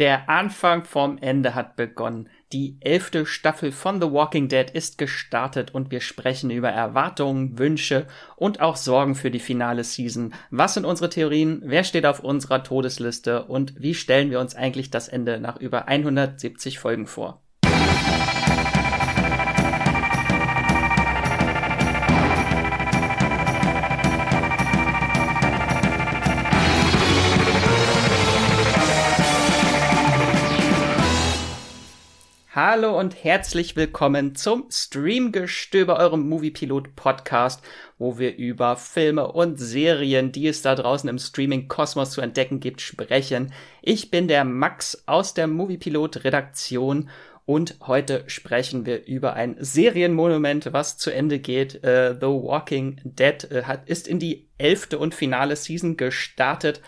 Der Anfang vom Ende hat begonnen. Die elfte Staffel von The Walking Dead ist gestartet und wir sprechen über Erwartungen, Wünsche und auch Sorgen für die finale Season. Was sind unsere Theorien? Wer steht auf unserer Todesliste? Und wie stellen wir uns eigentlich das Ende nach über 170 Folgen vor? Hallo und herzlich willkommen zum Streamgestöber, eurem Moviepilot Podcast, wo wir über Filme und Serien, die es da draußen im Streaming-Kosmos zu entdecken gibt, sprechen. Ich bin der Max aus der Moviepilot Redaktion und heute sprechen wir über ein Serienmonument, was zu Ende geht. Uh, The Walking Dead uh, hat, ist in die elfte und finale Season gestartet.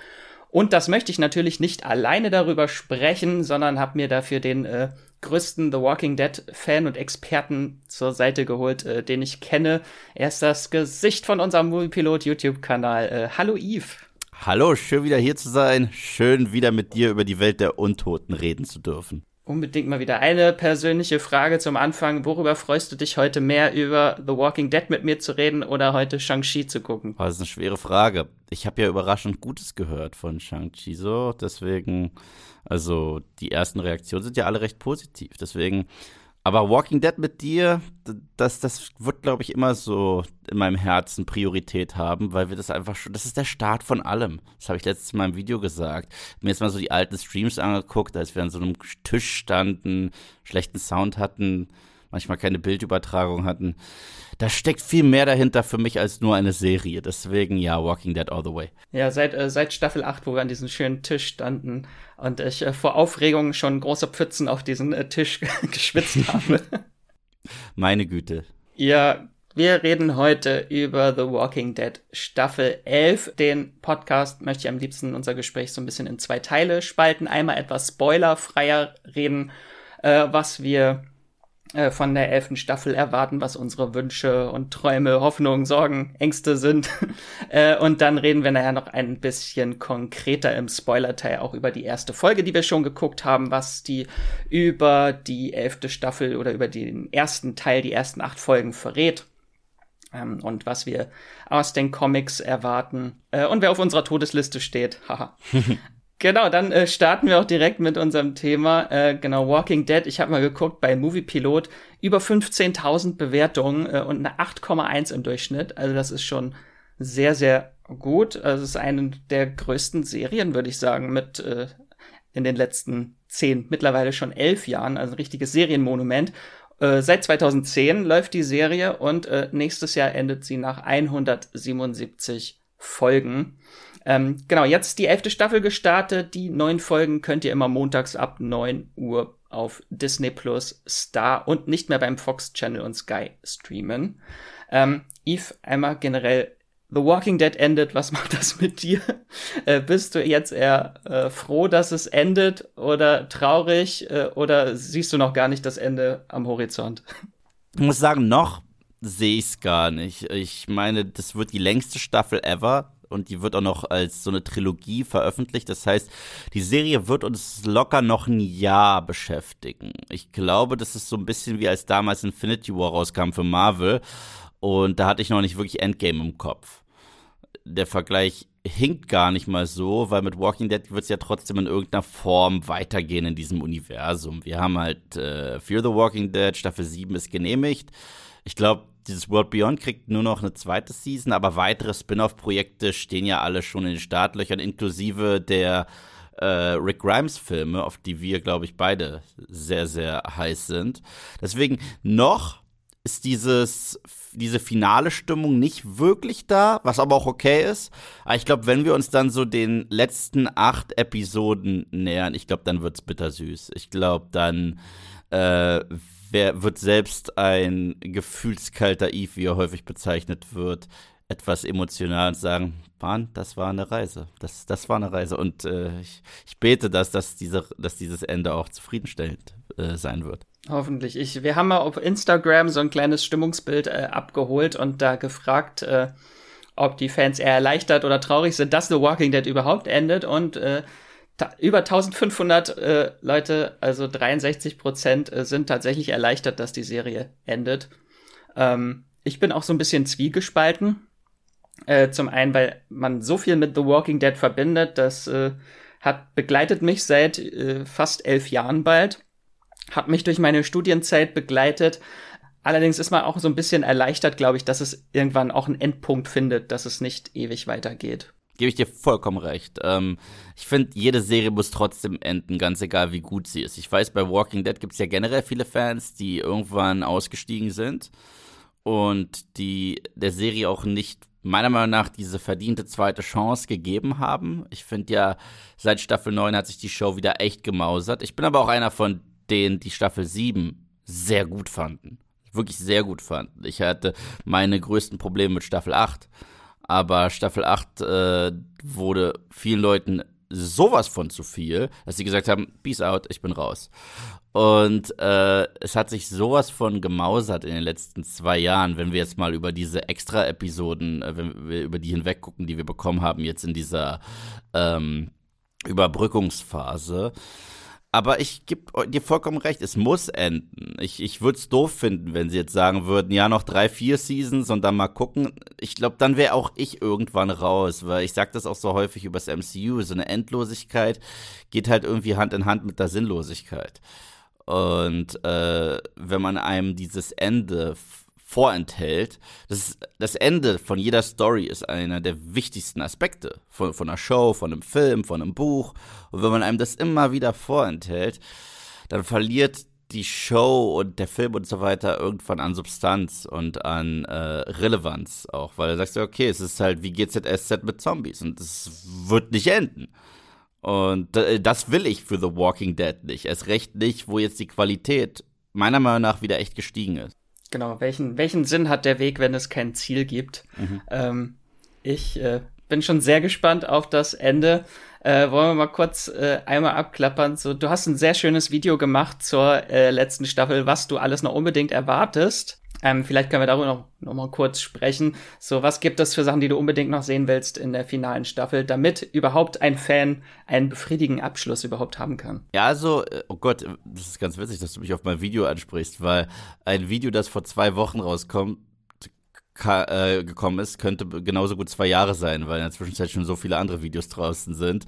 Und das möchte ich natürlich nicht alleine darüber sprechen, sondern habe mir dafür den äh, größten The Walking Dead Fan und Experten zur Seite geholt, äh, den ich kenne. Er ist das Gesicht von unserem Moviepilot YouTube-Kanal. Äh, hallo Yves. Hallo, schön wieder hier zu sein. Schön wieder mit dir über die Welt der Untoten reden zu dürfen. Unbedingt mal wieder eine persönliche Frage zum Anfang. Worüber freust du dich heute mehr, über The Walking Dead mit mir zu reden oder heute Shang-Chi zu gucken? Oh, das ist eine schwere Frage. Ich habe ja überraschend Gutes gehört von Shang-Chi, so deswegen also die ersten Reaktionen sind ja alle recht positiv. Deswegen, aber Walking Dead mit dir, das, das wird, glaube ich, immer so in meinem Herzen Priorität haben, weil wir das einfach schon, das ist der Start von allem. Das habe ich letztes Mal im Video gesagt. Mir jetzt mal so die alten Streams angeguckt, als wir an so einem Tisch standen, schlechten Sound hatten, manchmal keine Bildübertragung hatten. Da steckt viel mehr dahinter für mich als nur eine Serie. Deswegen ja, Walking Dead all the way. Ja, seit, äh, seit Staffel 8, wo wir an diesem schönen Tisch standen und ich äh, vor Aufregung schon große Pfützen auf diesen äh, Tisch geschwitzt habe. Meine Güte. Ja, wir reden heute über The Walking Dead Staffel 11. Den Podcast möchte ich am liebsten unser Gespräch so ein bisschen in zwei Teile spalten. Einmal etwas spoilerfreier reden, äh, was wir äh, von der elften Staffel erwarten, was unsere Wünsche und Träume, Hoffnungen, Sorgen, Ängste sind. äh, und dann reden wir nachher noch ein bisschen konkreter im Spoiler-Teil auch über die erste Folge, die wir schon geguckt haben, was die über die elfte Staffel oder über den ersten Teil, die ersten acht Folgen verrät. Ähm, und was wir aus den Comics erwarten. Äh, und wer auf unserer Todesliste steht. Haha. Genau, dann äh, starten wir auch direkt mit unserem Thema. Äh, genau, Walking Dead. Ich habe mal geguckt bei Movie Pilot. Über 15.000 Bewertungen äh, und eine 8,1 im Durchschnitt. Also das ist schon sehr, sehr gut. Also es ist eine der größten Serien, würde ich sagen, mit äh, in den letzten zehn, mittlerweile schon elf Jahren. Also ein richtiges Serienmonument. Äh, seit 2010 läuft die Serie und äh, nächstes Jahr endet sie nach 177 Folgen. Ähm, genau, jetzt die elfte Staffel gestartet. Die neun Folgen könnt ihr immer montags ab 9 Uhr auf Disney Plus, Star und nicht mehr beim Fox Channel und Sky streamen. Ähm, Eve, einmal generell The Walking Dead endet, was macht das mit dir? Äh, bist du jetzt eher äh, froh, dass es endet oder traurig äh, oder siehst du noch gar nicht das Ende am Horizont? Ich muss sagen, noch sehe ich es gar nicht. Ich meine, das wird die längste Staffel ever und die wird auch noch als so eine Trilogie veröffentlicht. Das heißt, die Serie wird uns locker noch ein Jahr beschäftigen. Ich glaube, das ist so ein bisschen wie als damals Infinity War rauskam für Marvel. Und da hatte ich noch nicht wirklich Endgame im Kopf. Der Vergleich hinkt gar nicht mal so, weil mit Walking Dead wird es ja trotzdem in irgendeiner Form weitergehen in diesem Universum. Wir haben halt äh, Fear the Walking Dead, Staffel 7 ist genehmigt. Ich glaube, dieses World Beyond kriegt nur noch eine zweite Season, aber weitere Spin-off-Projekte stehen ja alle schon in den Startlöchern, inklusive der äh, Rick Grimes-Filme, auf die wir, glaube ich, beide sehr, sehr heiß sind. Deswegen noch ist dieses, diese finale Stimmung nicht wirklich da, was aber auch okay ist. Aber ich glaube, wenn wir uns dann so den letzten acht Episoden nähern, ich glaube, dann wird es bittersüß. Ich glaube, dann äh, wer wird selbst ein gefühlskalter Eve, wie er häufig bezeichnet wird, etwas emotional und sagen, Mann, das war eine Reise. Das, das war eine Reise. Und äh, ich, ich bete, dass, dass, diese, dass dieses Ende auch zufriedenstellend äh, sein wird. Hoffentlich. Ich, wir haben mal auf Instagram so ein kleines Stimmungsbild äh, abgeholt und da gefragt, äh, ob die Fans eher erleichtert oder traurig sind, dass The Walking Dead überhaupt endet. Und äh, über 1500 äh, Leute, also 63 Prozent, äh, sind tatsächlich erleichtert, dass die Serie endet. Ähm, ich bin auch so ein bisschen zwiegespalten. Äh, zum einen, weil man so viel mit The Walking Dead verbindet, das äh, hat begleitet mich seit äh, fast elf Jahren bald, hat mich durch meine Studienzeit begleitet. Allerdings ist man auch so ein bisschen erleichtert, glaube ich, dass es irgendwann auch einen Endpunkt findet, dass es nicht ewig weitergeht. Gebe ich dir vollkommen recht. Ähm, ich finde, jede Serie muss trotzdem enden, ganz egal wie gut sie ist. Ich weiß, bei Walking Dead gibt es ja generell viele Fans, die irgendwann ausgestiegen sind und die der Serie auch nicht meiner Meinung nach diese verdiente zweite Chance gegeben haben. Ich finde ja, seit Staffel 9 hat sich die Show wieder echt gemausert. Ich bin aber auch einer von denen, die Staffel 7 sehr gut fanden. Wirklich sehr gut fanden. Ich hatte meine größten Probleme mit Staffel 8 aber Staffel 8 äh, wurde vielen Leuten sowas von zu viel, dass sie gesagt haben, peace out, ich bin raus. Und äh, es hat sich sowas von gemausert in den letzten zwei Jahren, wenn wir jetzt mal über diese Extra-Episoden, äh, wenn wir über die hinweg gucken, die wir bekommen haben, jetzt in dieser ähm, Überbrückungsphase. Aber ich gebe dir vollkommen recht, es muss enden. Ich, ich würde es doof finden, wenn sie jetzt sagen würden, ja, noch drei, vier Seasons und dann mal gucken. Ich glaube, dann wäre auch ich irgendwann raus, weil ich sage das auch so häufig übers MCU. So eine Endlosigkeit geht halt irgendwie Hand in Hand mit der Sinnlosigkeit. Und äh, wenn man einem dieses Ende vorenthält. Das, das Ende von jeder Story ist einer der wichtigsten Aspekte von, von einer Show, von einem Film, von einem Buch. Und wenn man einem das immer wieder vorenthält, dann verliert die Show und der Film und so weiter irgendwann an Substanz und an äh, Relevanz auch, weil du sagst, okay, es ist halt wie GZSZ mit Zombies und es wird nicht enden. Und das will ich für The Walking Dead nicht. Erst recht nicht, wo jetzt die Qualität meiner Meinung nach wieder echt gestiegen ist. Genau, welchen, welchen Sinn hat der Weg, wenn es kein Ziel gibt? Mhm. Ähm, ich äh, bin schon sehr gespannt auf das Ende. Äh, wollen wir mal kurz äh, einmal abklappern. So, du hast ein sehr schönes Video gemacht zur äh, letzten Staffel, was du alles noch unbedingt erwartest. Ähm, vielleicht können wir darüber noch, noch mal kurz sprechen. So, was gibt es für Sachen, die du unbedingt noch sehen willst in der finalen Staffel, damit überhaupt ein Fan einen befriedigenden Abschluss überhaupt haben kann? Ja, also, äh, oh Gott, das ist ganz witzig, dass du mich auf mein Video ansprichst, weil ein Video, das vor zwei Wochen rauskommt, äh, gekommen ist, könnte genauso gut zwei Jahre sein, weil in der Zwischenzeit schon so viele andere Videos draußen sind.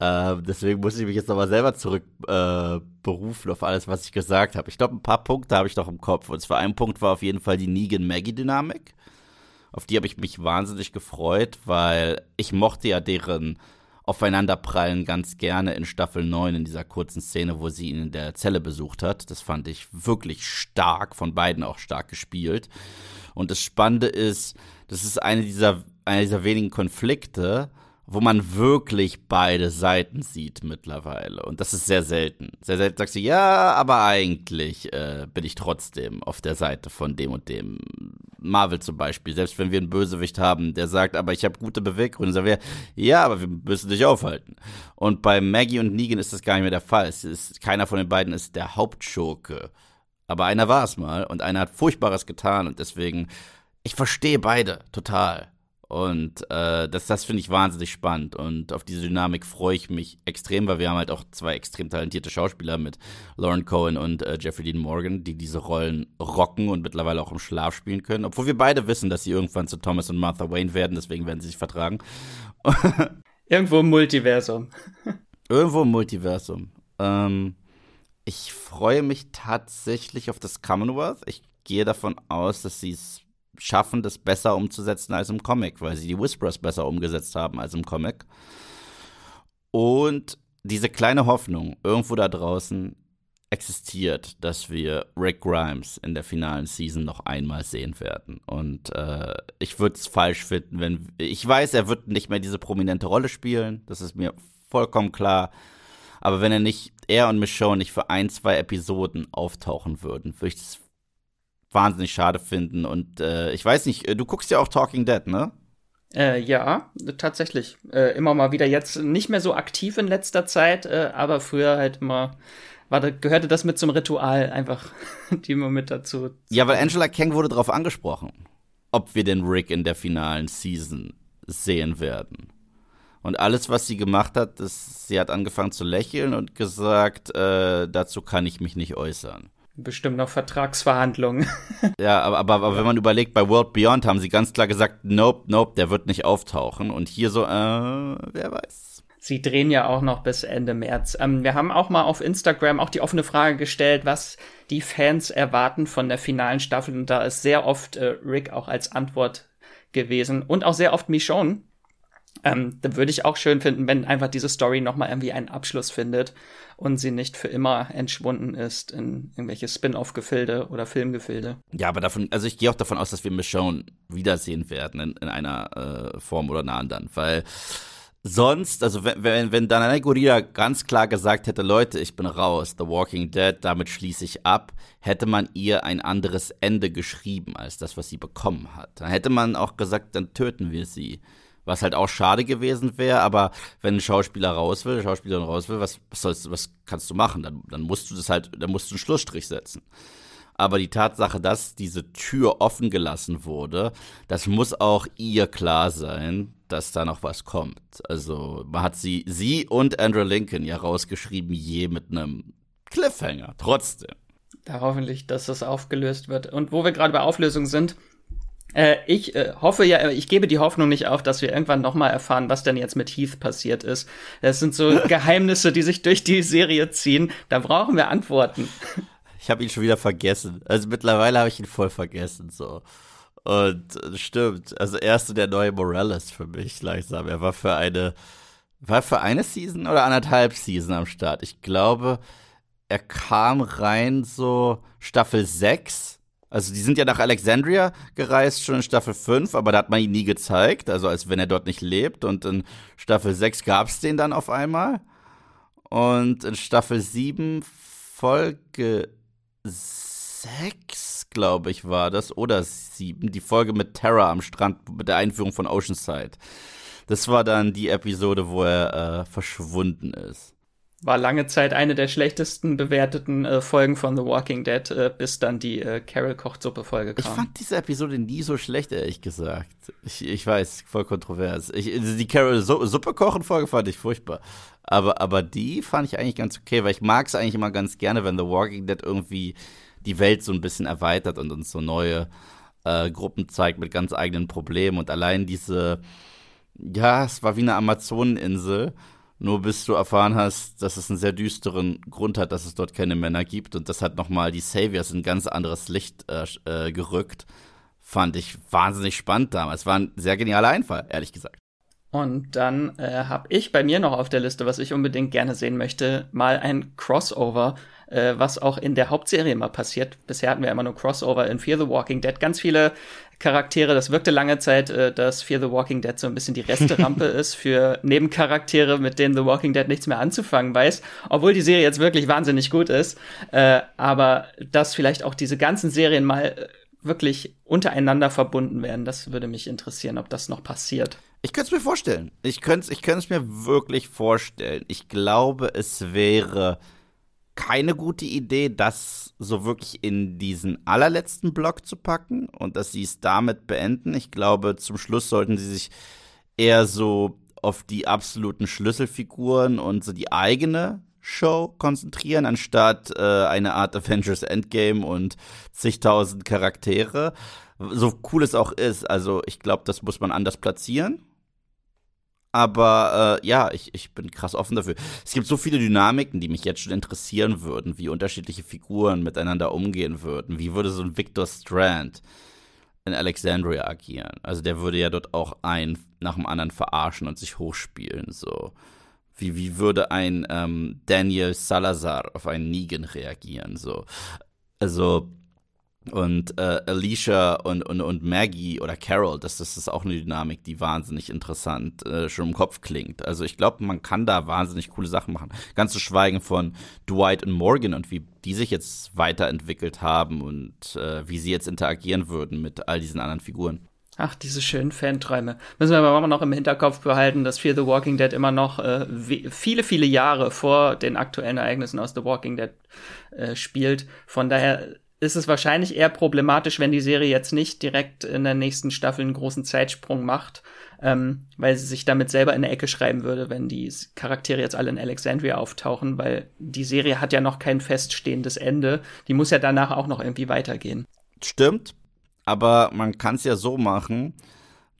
Äh, deswegen muss ich mich jetzt nochmal selber zurückberufen äh, auf alles, was ich gesagt habe. Ich glaube, ein paar Punkte habe ich noch im Kopf. Und zwar ein Punkt war auf jeden Fall die Negan-Maggie-Dynamik. Auf die habe ich mich wahnsinnig gefreut, weil ich mochte ja deren Aufeinanderprallen ganz gerne in Staffel 9 in dieser kurzen Szene, wo sie ihn in der Zelle besucht hat. Das fand ich wirklich stark, von beiden auch stark gespielt. Und das Spannende ist, das ist eine dieser, einer dieser wenigen Konflikte, wo man wirklich beide Seiten sieht mittlerweile. Und das ist sehr selten. Sehr selten sagst du, ja, aber eigentlich äh, bin ich trotzdem auf der Seite von dem und dem. Marvel zum Beispiel. Selbst wenn wir einen Bösewicht haben, der sagt, aber ich habe gute Beweggründe, sagen wir, ja, aber wir müssen dich aufhalten. Und bei Maggie und Negan ist das gar nicht mehr der Fall. Es ist, keiner von den beiden ist der Hauptschurke. Aber einer war es mal und einer hat Furchtbares getan und deswegen, ich verstehe beide total. Und äh, das, das finde ich wahnsinnig spannend. Und auf diese Dynamik freue ich mich extrem, weil wir haben halt auch zwei extrem talentierte Schauspieler mit Lauren Cohen und äh, Jeffrey Dean Morgan, die diese Rollen rocken und mittlerweile auch im Schlaf spielen können. Obwohl wir beide wissen, dass sie irgendwann zu Thomas und Martha Wayne werden, deswegen werden sie sich vertragen. Irgendwo im Multiversum. Irgendwo im Multiversum. Ähm, ich freue mich tatsächlich auf das Commonwealth. Ich gehe davon aus, dass sie es schaffen, das besser umzusetzen als im Comic, weil sie die Whisperers besser umgesetzt haben als im Comic. Und diese kleine Hoffnung irgendwo da draußen existiert, dass wir Rick Grimes in der finalen Season noch einmal sehen werden. Und äh, ich würde es falsch finden, wenn ich weiß, er wird nicht mehr diese prominente Rolle spielen. Das ist mir vollkommen klar. Aber wenn er nicht, er und Michonne nicht für ein, zwei Episoden auftauchen würden, würde ich das wahnsinnig schade finden. Und äh, ich weiß nicht, äh, du guckst ja auch Talking Dead, ne? Äh, ja, tatsächlich. Äh, immer mal wieder jetzt nicht mehr so aktiv in letzter Zeit, äh, aber früher halt immer war, gehörte das mit zum Ritual einfach, die immer mit dazu. Ja, weil Angela Kang wurde darauf angesprochen, ob wir den Rick in der finalen Season sehen werden. Und alles, was sie gemacht hat, ist, sie hat angefangen zu lächeln und gesagt, äh, dazu kann ich mich nicht äußern. Bestimmt noch Vertragsverhandlungen. ja, aber, aber, aber wenn man überlegt, bei World Beyond haben sie ganz klar gesagt, nope, nope, der wird nicht auftauchen. Und hier so, äh, wer weiß. Sie drehen ja auch noch bis Ende März. Ähm, wir haben auch mal auf Instagram auch die offene Frage gestellt, was die Fans erwarten von der finalen Staffel. Und da ist sehr oft äh, Rick auch als Antwort gewesen und auch sehr oft Michonne. Ähm, da würde ich auch schön finden, wenn einfach diese Story nochmal irgendwie einen Abschluss findet und sie nicht für immer entschwunden ist in irgendwelche Spin-off-Gefilde oder Filmgefilde. Ja, aber davon, also ich gehe auch davon aus, dass wir Michonne wiedersehen werden in, in einer äh, Form oder einer anderen, weil sonst, also wenn, wenn, wenn Danai Gurira ganz klar gesagt hätte, Leute, ich bin raus, The Walking Dead, damit schließe ich ab, hätte man ihr ein anderes Ende geschrieben als das, was sie bekommen hat. Dann hätte man auch gesagt, dann töten wir sie. Was halt auch schade gewesen wäre, aber wenn ein Schauspieler raus will, eine Schauspielerin raus will, was, was, sollst, was kannst du machen? Dann, dann musst du das halt, dann musst du einen Schlussstrich setzen. Aber die Tatsache, dass diese Tür offen gelassen wurde, das muss auch ihr klar sein, dass da noch was kommt. Also man hat sie, sie und Andrew Lincoln ja rausgeschrieben, je mit einem Cliffhanger. Trotzdem. Da hoffentlich, dass das aufgelöst wird. Und wo wir gerade bei Auflösung sind, äh, ich äh, hoffe ja, ich gebe die Hoffnung nicht auf, dass wir irgendwann noch mal erfahren, was denn jetzt mit Heath passiert ist. Das sind so Geheimnisse, die sich durch die Serie ziehen. Da brauchen wir Antworten. Ich habe ihn schon wieder vergessen. Also mittlerweile habe ich ihn voll vergessen, so. Und äh, stimmt, also er ist so der neue Morales für mich langsam. Er war für eine, war für eine Season oder anderthalb Season am Start. Ich glaube, er kam rein so Staffel 6. Also die sind ja nach Alexandria gereist, schon in Staffel 5, aber da hat man ihn nie gezeigt, also als wenn er dort nicht lebt. Und in Staffel 6 gab es den dann auf einmal. Und in Staffel 7 Folge sechs, glaube ich, war das, oder sieben, die Folge mit Terra am Strand, mit der Einführung von Oceanside. Das war dann die Episode, wo er äh, verschwunden ist. War lange Zeit eine der schlechtesten bewerteten äh, Folgen von The Walking Dead, äh, bis dann die äh, Carol Kochsuppe Folge kam. Ich fand diese Episode nie so schlecht, ehrlich gesagt. Ich, ich weiß, voll kontrovers. Ich, die Carol Suppe kochen Folge fand ich furchtbar. Aber, aber die fand ich eigentlich ganz okay, weil ich mag es eigentlich immer ganz gerne, wenn The Walking Dead irgendwie die Welt so ein bisschen erweitert und uns so neue äh, Gruppen zeigt mit ganz eigenen Problemen. Und allein diese, ja, es war wie eine Amazoneninsel, nur bis du erfahren hast, dass es einen sehr düsteren Grund hat, dass es dort keine Männer gibt. Und das hat nochmal die Saviors in ein ganz anderes Licht äh, äh, gerückt. Fand ich wahnsinnig spannend damals. War ein sehr genialer Einfall, ehrlich gesagt. Und dann äh, habe ich bei mir noch auf der Liste, was ich unbedingt gerne sehen möchte, mal ein Crossover, äh, was auch in der Hauptserie mal passiert. Bisher hatten wir immer nur Crossover in Fear the Walking Dead. Ganz viele Charaktere. Das wirkte lange Zeit, äh, dass Fear the Walking Dead so ein bisschen die Resterampe ist für Nebencharaktere, mit denen The Walking Dead nichts mehr anzufangen weiß. Obwohl die Serie jetzt wirklich wahnsinnig gut ist. Äh, aber dass vielleicht auch diese ganzen Serien mal äh, wirklich untereinander verbunden werden, das würde mich interessieren, ob das noch passiert. Ich könnte es mir vorstellen. Ich könnte es ich könnt's mir wirklich vorstellen. Ich glaube, es wäre keine gute Idee, das so wirklich in diesen allerletzten Block zu packen und dass sie es damit beenden. Ich glaube, zum Schluss sollten sie sich eher so auf die absoluten Schlüsselfiguren und so die eigene Show konzentrieren, anstatt äh, eine Art Avengers Endgame und zigtausend Charaktere. So cool es auch ist, also ich glaube, das muss man anders platzieren. Aber äh, ja, ich, ich bin krass offen dafür. Es gibt so viele Dynamiken, die mich jetzt schon interessieren würden, wie unterschiedliche Figuren miteinander umgehen würden. Wie würde so ein Victor Strand in Alexandria agieren? Also der würde ja dort auch einen nach dem anderen verarschen und sich hochspielen. So. Wie, wie würde ein ähm, Daniel Salazar auf einen Negan reagieren? So. Also und äh, Alicia und, und, und Maggie oder Carol, das, das ist auch eine Dynamik, die wahnsinnig interessant äh, schon im Kopf klingt. Also ich glaube, man kann da wahnsinnig coole Sachen machen. Ganz zu schweigen von Dwight und Morgan und wie die sich jetzt weiterentwickelt haben und äh, wie sie jetzt interagieren würden mit all diesen anderen Figuren. Ach, diese schönen Fanträume. Müssen wir aber immer noch im Hinterkopf behalten, dass Fear the Walking Dead immer noch äh, viele, viele Jahre vor den aktuellen Ereignissen aus The Walking Dead äh, spielt. Von daher ist es wahrscheinlich eher problematisch, wenn die Serie jetzt nicht direkt in der nächsten Staffel einen großen Zeitsprung macht, ähm, weil sie sich damit selber in der Ecke schreiben würde, wenn die Charaktere jetzt alle in Alexandria auftauchen, weil die Serie hat ja noch kein feststehendes Ende. Die muss ja danach auch noch irgendwie weitergehen. Stimmt, aber man kann es ja so machen,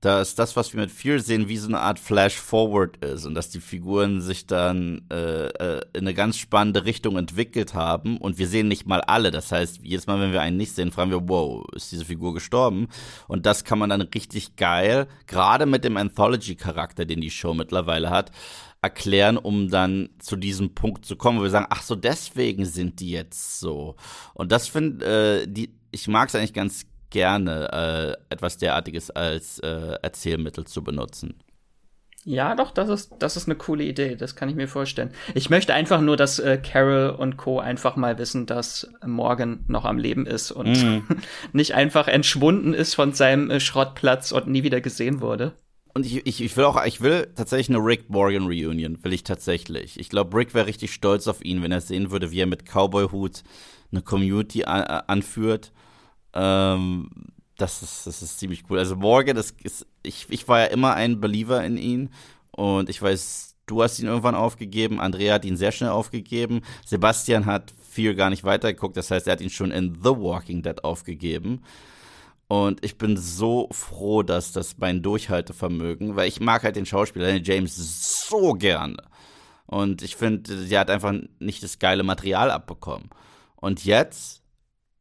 dass das, was wir mit Fear sehen, wie so eine Art Flash-Forward ist und dass die Figuren sich dann äh, äh, in eine ganz spannende Richtung entwickelt haben und wir sehen nicht mal alle. Das heißt, jedes Mal, wenn wir einen nicht sehen, fragen wir, wow, ist diese Figur gestorben? Und das kann man dann richtig geil, gerade mit dem Anthology-Charakter, den die Show mittlerweile hat, erklären, um dann zu diesem Punkt zu kommen, wo wir sagen, ach so, deswegen sind die jetzt so. Und das finde äh, die, ich mag es eigentlich ganz gerne, äh, etwas derartiges als äh, Erzählmittel zu benutzen. Ja, doch, das ist, das ist eine coole Idee, das kann ich mir vorstellen. Ich möchte einfach nur, dass äh, Carol und Co. einfach mal wissen, dass Morgan noch am Leben ist und mm. nicht einfach entschwunden ist von seinem äh, Schrottplatz und nie wieder gesehen wurde. Und ich, ich, ich will auch, ich will tatsächlich eine Rick Morgan Reunion, will ich tatsächlich. Ich glaube, Rick wäre richtig stolz auf ihn, wenn er sehen würde, wie er mit Cowboy-Hut eine Community anführt ähm, das, ist, das ist ziemlich cool. Also Morgan, das ist, ich, ich war ja immer ein Believer in ihn und ich weiß, du hast ihn irgendwann aufgegeben, Andrea hat ihn sehr schnell aufgegeben, Sebastian hat viel gar nicht weitergeguckt, das heißt, er hat ihn schon in The Walking Dead aufgegeben. Und ich bin so froh, dass das mein Durchhaltevermögen, weil ich mag halt den Schauspieler Danny James so gerne. Und ich finde, sie hat einfach nicht das geile Material abbekommen. Und jetzt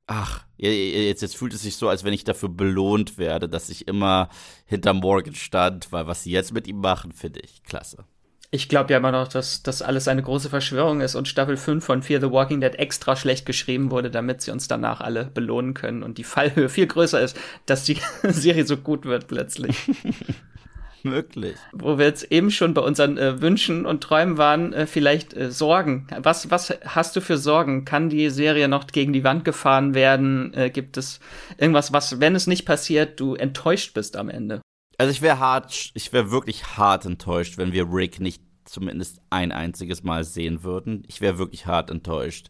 ach, jetzt, jetzt fühlt es sich so, als wenn ich dafür belohnt werde, dass ich immer hinter Morgan stand, weil was sie jetzt mit ihm machen, finde ich klasse. Ich glaube ja immer noch, dass das alles eine große Verschwörung ist und Staffel 5 von Fear the Walking Dead extra schlecht geschrieben wurde, damit sie uns danach alle belohnen können und die Fallhöhe viel größer ist, dass die Serie so gut wird plötzlich. möglich. Wo wir jetzt eben schon bei unseren äh, Wünschen und Träumen waren, äh, vielleicht äh, Sorgen. Was, was hast du für Sorgen? Kann die Serie noch gegen die Wand gefahren werden? Äh, gibt es irgendwas, was, wenn es nicht passiert, du enttäuscht bist am Ende? Also ich wäre hart, ich wäre wirklich hart enttäuscht, wenn wir Rick nicht zumindest ein einziges Mal sehen würden. Ich wäre wirklich hart enttäuscht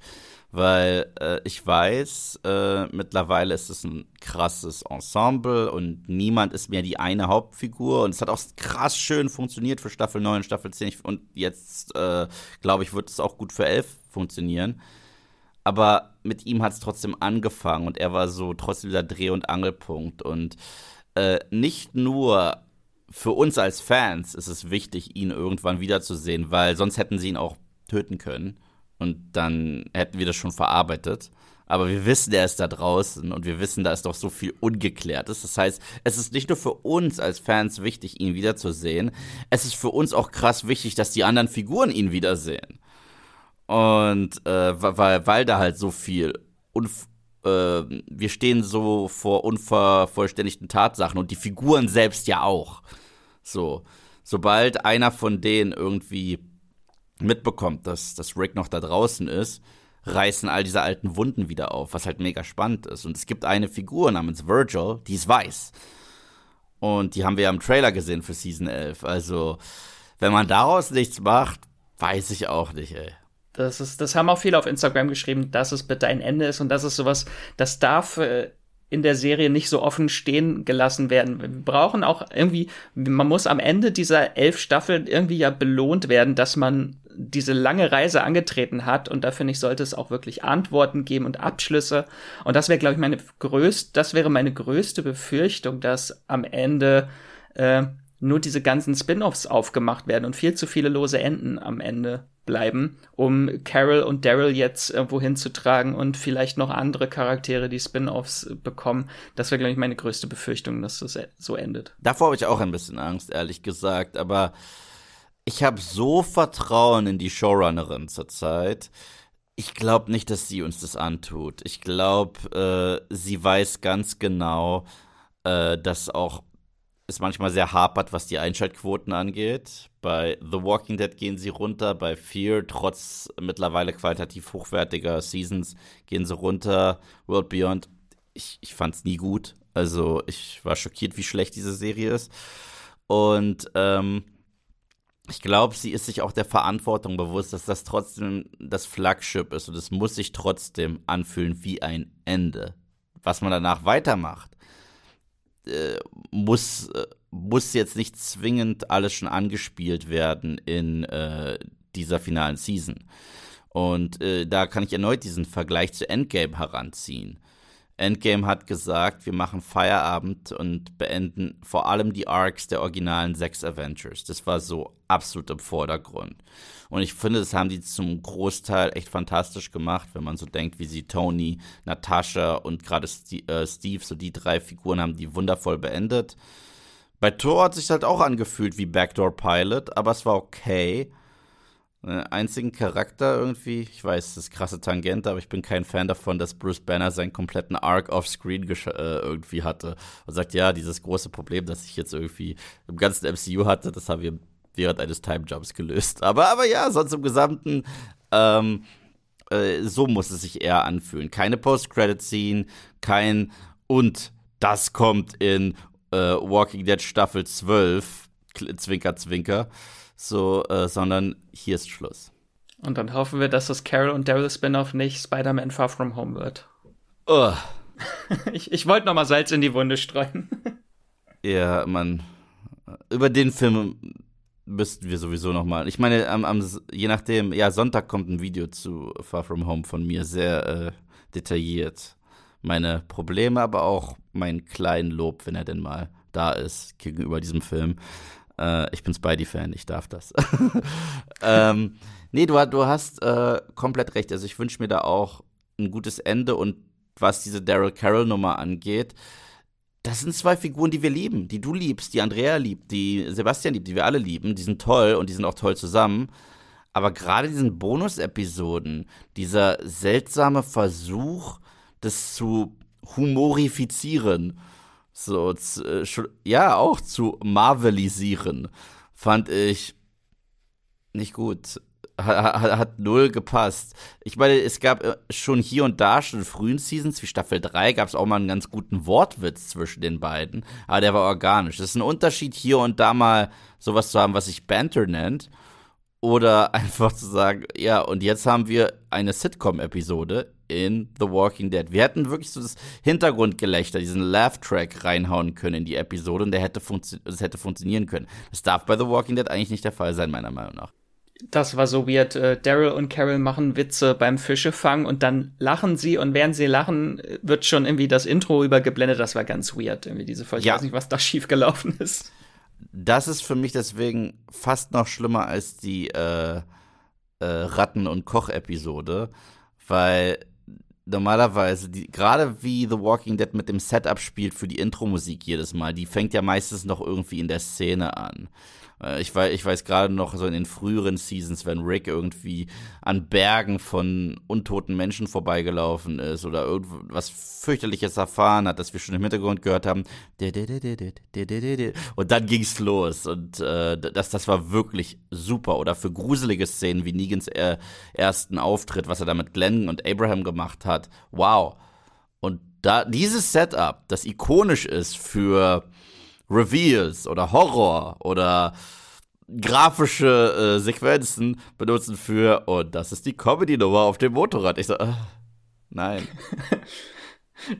weil äh, ich weiß, äh, mittlerweile ist es ein krasses Ensemble und niemand ist mehr die eine Hauptfigur. Und es hat auch krass schön funktioniert für Staffel 9, Staffel 10 und jetzt, äh, glaube ich, wird es auch gut für 11 funktionieren. Aber mit ihm hat es trotzdem angefangen und er war so trotzdem dieser Dreh- und Angelpunkt. Und äh, nicht nur für uns als Fans ist es wichtig, ihn irgendwann wiederzusehen, weil sonst hätten sie ihn auch töten können und dann hätten wir das schon verarbeitet. Aber wir wissen, er ist da draußen und wir wissen, da ist doch so viel Ungeklärtes. Das heißt, es ist nicht nur für uns als Fans wichtig, ihn wiederzusehen. Es ist für uns auch krass wichtig, dass die anderen Figuren ihn wiedersehen. Und äh, weil, weil da halt so viel Unf äh, wir stehen so vor unvervollständigten Tatsachen und die Figuren selbst ja auch. So, sobald einer von denen irgendwie mitbekommt, dass, dass Rick noch da draußen ist, reißen all diese alten Wunden wieder auf, was halt mega spannend ist. Und es gibt eine Figur namens Virgil, die ist weiß. Und die haben wir ja im Trailer gesehen für Season 11. Also, wenn man daraus nichts macht, weiß ich auch nicht, ey. Das, ist, das haben auch viele auf Instagram geschrieben, dass es bitte ein Ende ist und das ist sowas, das darf in der Serie nicht so offen stehen gelassen werden. Wir brauchen auch irgendwie, man muss am Ende dieser elf Staffeln irgendwie ja belohnt werden, dass man diese lange Reise angetreten hat und da finde ich, sollte es auch wirklich Antworten geben und Abschlüsse. Und das wäre, glaube ich, meine größte, das wäre meine größte Befürchtung, dass am Ende äh, nur diese ganzen Spin-offs aufgemacht werden und viel zu viele lose Enden am Ende bleiben, um Carol und Daryl jetzt äh, wohin zu tragen und vielleicht noch andere Charaktere, die Spin-offs bekommen. Das wäre, glaube ich, meine größte Befürchtung, dass das so endet. Davor habe ich auch ein bisschen Angst, ehrlich gesagt, aber ich habe so Vertrauen in die Showrunnerin zurzeit. Ich glaube nicht, dass sie uns das antut. Ich glaube, äh, sie weiß ganz genau, äh, dass auch es manchmal sehr hapert, was die Einschaltquoten angeht. Bei The Walking Dead gehen sie runter, bei Fear, trotz mittlerweile qualitativ hochwertiger Seasons, gehen sie runter. World Beyond, ich, ich fand es nie gut. Also ich war schockiert, wie schlecht diese Serie ist. Und ähm, ich glaube, sie ist sich auch der Verantwortung bewusst, dass das trotzdem das Flagship ist und es muss sich trotzdem anfühlen wie ein Ende. Was man danach weitermacht, äh, muss, äh, muss jetzt nicht zwingend alles schon angespielt werden in äh, dieser finalen Season. Und äh, da kann ich erneut diesen Vergleich zu Endgame heranziehen. Endgame hat gesagt, wir machen Feierabend und beenden vor allem die Arcs der originalen sechs Avengers. Das war so absolut im Vordergrund. Und ich finde, das haben die zum Großteil echt fantastisch gemacht, wenn man so denkt, wie sie Tony, Natascha und gerade äh, Steve, so die drei Figuren haben die wundervoll beendet. Bei Thor hat sich halt auch angefühlt wie Backdoor Pilot, aber es war okay einzigen Charakter irgendwie. Ich weiß, das ist krasse Tangente, aber ich bin kein Fan davon, dass Bruce Banner seinen kompletten Arc offscreen äh, irgendwie hatte und sagt, ja, dieses große Problem, das ich jetzt irgendwie im ganzen MCU hatte, das haben wir während eines Timejumps gelöst. Aber, aber ja, sonst im Gesamten, ähm, äh, so muss es sich eher anfühlen. Keine Post-Credit-Scene, kein und das kommt in äh, Walking Dead Staffel 12, Zwinker, Zwinker so, äh, sondern hier ist Schluss. Und dann hoffen wir, dass das Carol und Daryl Spin-off nicht Spider-Man Far From Home wird. Oh. ich ich wollte noch mal Salz in die Wunde streuen. ja, man. Über den Film müssten wir sowieso noch mal. Ich meine, am, am, je nachdem, ja, Sonntag kommt ein Video zu Far From Home von mir, sehr äh, detailliert. Meine Probleme, aber auch meinen kleinen Lob, wenn er denn mal da ist, gegenüber diesem Film. Äh, ich bin Spidey-Fan, ich darf das. ähm, nee, du, du hast äh, komplett recht. Also ich wünsche mir da auch ein gutes Ende und was diese Daryl Carroll-Nummer angeht, das sind zwei Figuren, die wir lieben, die du liebst, die Andrea liebt, die Sebastian liebt, die wir alle lieben. Die sind toll und die sind auch toll zusammen. Aber gerade diesen Bonus-Episoden, dieser seltsame Versuch, das zu humorifizieren so, äh, ja, auch zu marvelisieren, fand ich nicht gut. Hat, hat, hat, null gepasst. Ich meine, es gab äh, schon hier und da, schon in frühen Seasons, wie Staffel 3, gab es auch mal einen ganz guten Wortwitz zwischen den beiden, aber der war organisch. Das ist ein Unterschied, hier und da mal sowas zu haben, was sich Banter nennt, oder einfach zu sagen, ja, und jetzt haben wir eine Sitcom-Episode in The Walking Dead. Wir hätten wirklich so das Hintergrundgelächter, diesen Laugh-Track reinhauen können in die Episode und der hätte das hätte funktionieren können. Das darf bei The Walking Dead eigentlich nicht der Fall sein, meiner Meinung nach. Das war so weird. Äh, Daryl und Carol machen Witze beim Fischefangen und dann lachen sie und während sie lachen, wird schon irgendwie das Intro übergeblendet. Das war ganz weird, irgendwie diese Folge. Ja. Ich weiß nicht, was da schiefgelaufen ist das ist für mich deswegen fast noch schlimmer als die äh, äh, Ratten- und Koch-Episode, weil normalerweise, gerade wie The Walking Dead mit dem Setup spielt für die Intro-Musik jedes Mal, die fängt ja meistens noch irgendwie in der Szene an. Äh, ich weiß, ich weiß gerade noch so in den früheren Seasons, wenn Rick irgendwie an Bergen von untoten Menschen vorbeigelaufen ist oder irgendwas fürchterliches erfahren hat, das wir schon im Hintergrund gehört haben. Und dann ging's los. Und äh, das, das war wirklich super. Oder für gruselige Szenen wie Negans äh, ersten Auftritt, was er da mit Glenn und Abraham gemacht hat. Wow. Und da dieses Setup, das ikonisch ist für Reveals oder Horror oder grafische äh, Sequenzen benutzen für, und das ist die Comedy-Nummer auf dem Motorrad. Ich so, äh, nein.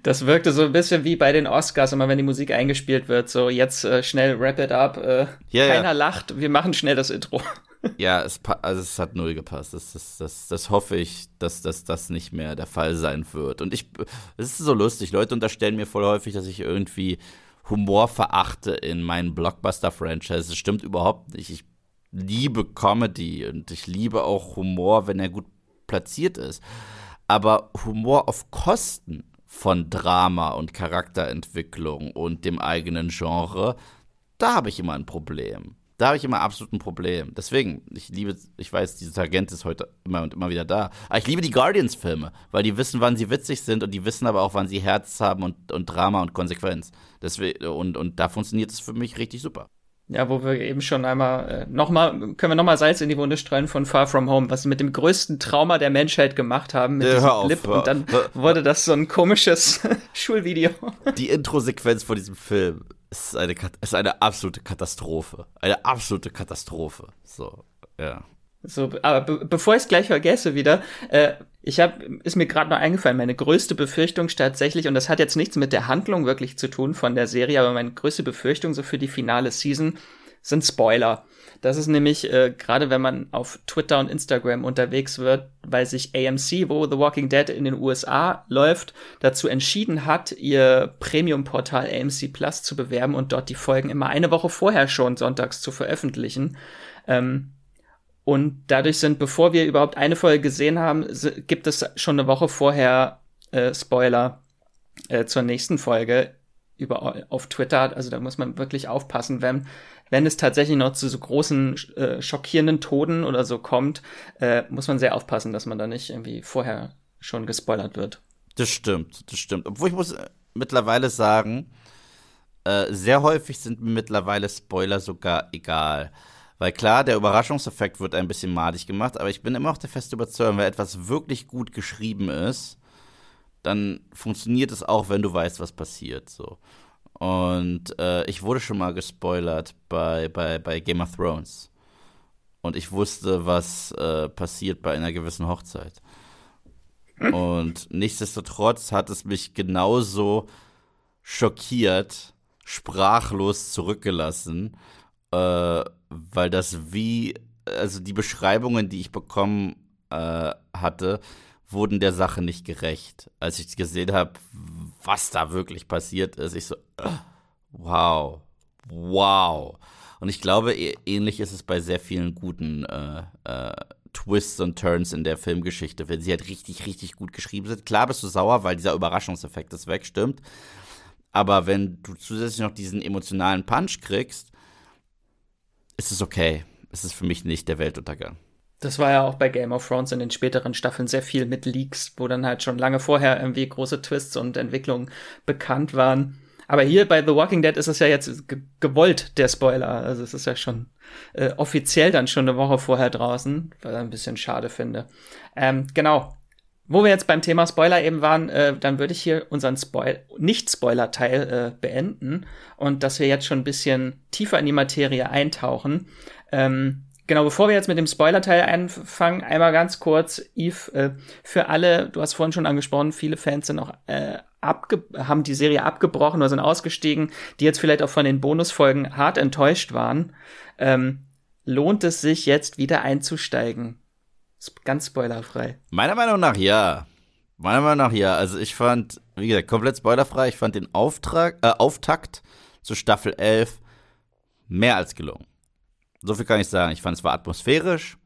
Das wirkte so ein bisschen wie bei den Oscars, immer wenn die Musik eingespielt wird. So, jetzt äh, schnell wrap it up. Äh, ja, keiner ja. lacht, wir machen schnell das Intro. Ja, es, also es hat null gepasst. Das, das, das, das hoffe ich, dass, dass das nicht mehr der Fall sein wird. Und ich, es ist so lustig. Leute unterstellen mir voll häufig, dass ich irgendwie Humor verachte in meinen Blockbuster-Franchises. Stimmt überhaupt nicht. Ich liebe Comedy und ich liebe auch Humor, wenn er gut platziert ist. Aber Humor auf Kosten von Drama und Charakterentwicklung und dem eigenen Genre, da habe ich immer ein Problem. Da habe ich immer absolut ein Problem. Deswegen, ich liebe, ich weiß, diese Tangent ist heute immer und immer wieder da. Aber ich liebe die Guardians-Filme, weil die wissen, wann sie witzig sind und die wissen aber auch, wann sie Herz haben und, und Drama und Konsequenz. Deswegen, und, und da funktioniert es für mich richtig super. Ja, wo wir eben schon einmal äh, nochmal, können wir nochmal Salz in die Wunde streuen von Far From Home, was sie mit dem größten Trauma der Menschheit gemacht haben, mit ja, diesem auf, Clip. Und dann wurde das so ein komisches Schulvideo. Die Intro-Sequenz von diesem Film es ist eine, es ist eine absolute Katastrophe. Eine absolute Katastrophe. So, ja. So, aber be bevor ich es gleich vergesse wieder, äh, ich habe, ist mir gerade noch eingefallen, meine größte Befürchtung tatsächlich, und das hat jetzt nichts mit der Handlung wirklich zu tun von der Serie, aber meine größte Befürchtung so für die finale Season sind Spoiler. Das ist nämlich, äh, gerade wenn man auf Twitter und Instagram unterwegs wird, weil sich AMC, wo The Walking Dead in den USA läuft, dazu entschieden hat, ihr Premium-Portal AMC Plus zu bewerben und dort die Folgen immer eine Woche vorher schon sonntags zu veröffentlichen. Ähm, und dadurch sind, bevor wir überhaupt eine Folge gesehen haben, gibt es schon eine Woche vorher äh, Spoiler äh, zur nächsten Folge über auf Twitter. Also da muss man wirklich aufpassen, wenn wenn es tatsächlich noch zu so großen äh, schockierenden Toden oder so kommt, äh, muss man sehr aufpassen, dass man da nicht irgendwie vorher schon gespoilert wird. Das stimmt, das stimmt. Obwohl ich muss äh, mittlerweile sagen, äh, sehr häufig sind mir mittlerweile Spoiler sogar egal. Weil klar, der Überraschungseffekt wird ein bisschen madig gemacht, aber ich bin immer auch der feste Überzeugung, wenn etwas wirklich gut geschrieben ist, dann funktioniert es auch, wenn du weißt, was passiert. So. Und äh, ich wurde schon mal gespoilert bei, bei, bei Game of Thrones. Und ich wusste, was äh, passiert bei einer gewissen Hochzeit. Und nichtsdestotrotz hat es mich genauso schockiert, sprachlos zurückgelassen, äh, weil das wie, also die Beschreibungen, die ich bekommen äh, hatte, wurden der Sache nicht gerecht. Als ich gesehen habe, was da wirklich passiert ist, ich so, wow, wow. Und ich glaube, ähnlich ist es bei sehr vielen guten äh, äh, Twists und Turns in der Filmgeschichte, wenn sie halt richtig, richtig gut geschrieben sind. Klar bist du sauer, weil dieser Überraschungseffekt ist weg, stimmt. Aber wenn du zusätzlich noch diesen emotionalen Punch kriegst, ist es okay. Es ist für mich nicht der Weltuntergang. Das war ja auch bei Game of Thrones in den späteren Staffeln sehr viel mit Leaks, wo dann halt schon lange vorher irgendwie große Twists und Entwicklungen bekannt waren. Aber hier bei The Walking Dead ist es ja jetzt gewollt, der Spoiler. Also es ist ja schon äh, offiziell dann schon eine Woche vorher draußen, was ich ein bisschen schade finde. Ähm, genau. Wo wir jetzt beim Thema Spoiler eben waren, äh, dann würde ich hier unseren Spoil Nicht-Spoiler-Teil äh, beenden und dass wir jetzt schon ein bisschen tiefer in die Materie eintauchen. Ähm, Genau, bevor wir jetzt mit dem Spoiler-Teil anfangen, einmal ganz kurz, Yves, äh, für alle, du hast vorhin schon angesprochen, viele Fans sind auch äh, abge haben die Serie abgebrochen oder sind ausgestiegen, die jetzt vielleicht auch von den Bonusfolgen hart enttäuscht waren. Ähm, lohnt es sich jetzt wieder einzusteigen? Ganz spoilerfrei. Meiner Meinung nach ja. Meiner Meinung nach ja. Also ich fand, wie gesagt, komplett spoilerfrei. Ich fand den Auftrag, äh, Auftakt zu Staffel 11 mehr als gelungen. So viel kann ich sagen. Ich fand, es war atmosphärisch,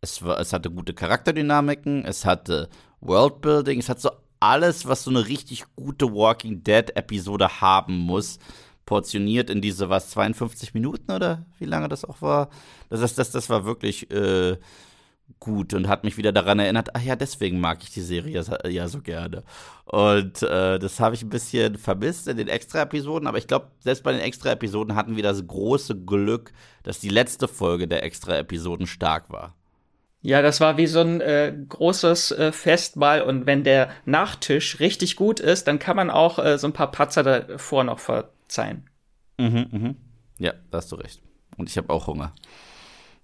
es, war, es hatte gute Charakterdynamiken, es hatte Worldbuilding, es hat so alles, was so eine richtig gute Walking Dead-Episode haben muss, portioniert in diese, was, 52 Minuten oder wie lange das auch war. Das, das, das, das war wirklich äh, gut und hat mich wieder daran erinnert, ach ja, deswegen mag ich die Serie ja so gerne. Und äh, das habe ich ein bisschen vermisst in den Extra-Episoden, aber ich glaube, selbst bei den Extra-Episoden hatten wir das große Glück, dass die letzte Folge der Extra-Episoden stark war. Ja, das war wie so ein äh, großes äh, Festmahl und wenn der Nachtisch richtig gut ist, dann kann man auch äh, so ein paar Patzer davor noch verzeihen. Mhm, mhm. Ja, da hast du recht. Und ich habe auch Hunger.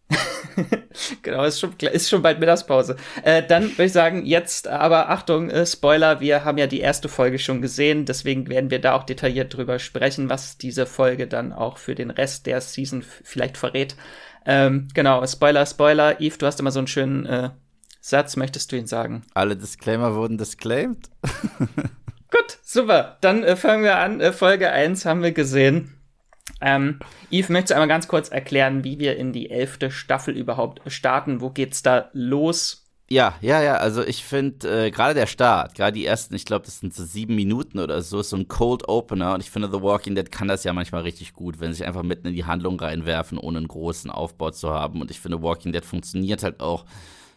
genau, ist schon, ist schon bald Mittagspause. Äh, dann würde ich sagen, jetzt aber Achtung, äh, Spoiler, wir haben ja die erste Folge schon gesehen, deswegen werden wir da auch detailliert drüber sprechen, was diese Folge dann auch für den Rest der Season vielleicht verrät. Ähm, genau, Spoiler, Spoiler. Eve, du hast immer so einen schönen äh, Satz, möchtest du ihn sagen? Alle Disclaimer wurden disclaimed. Gut, super. Dann äh, fangen wir an. Äh, Folge 1 haben wir gesehen. Ähm, Yves, möchtest du einmal ganz kurz erklären, wie wir in die elfte Staffel überhaupt starten? Wo geht's da los? Ja, ja, ja. Also ich finde äh, gerade der Start, gerade die ersten, ich glaube, das sind so sieben Minuten oder so, ist so ein Cold Opener. Und ich finde, The Walking Dead kann das ja manchmal richtig gut, wenn sie sich einfach mitten in die Handlung reinwerfen, ohne einen großen Aufbau zu haben. Und ich finde, Walking Dead funktioniert halt auch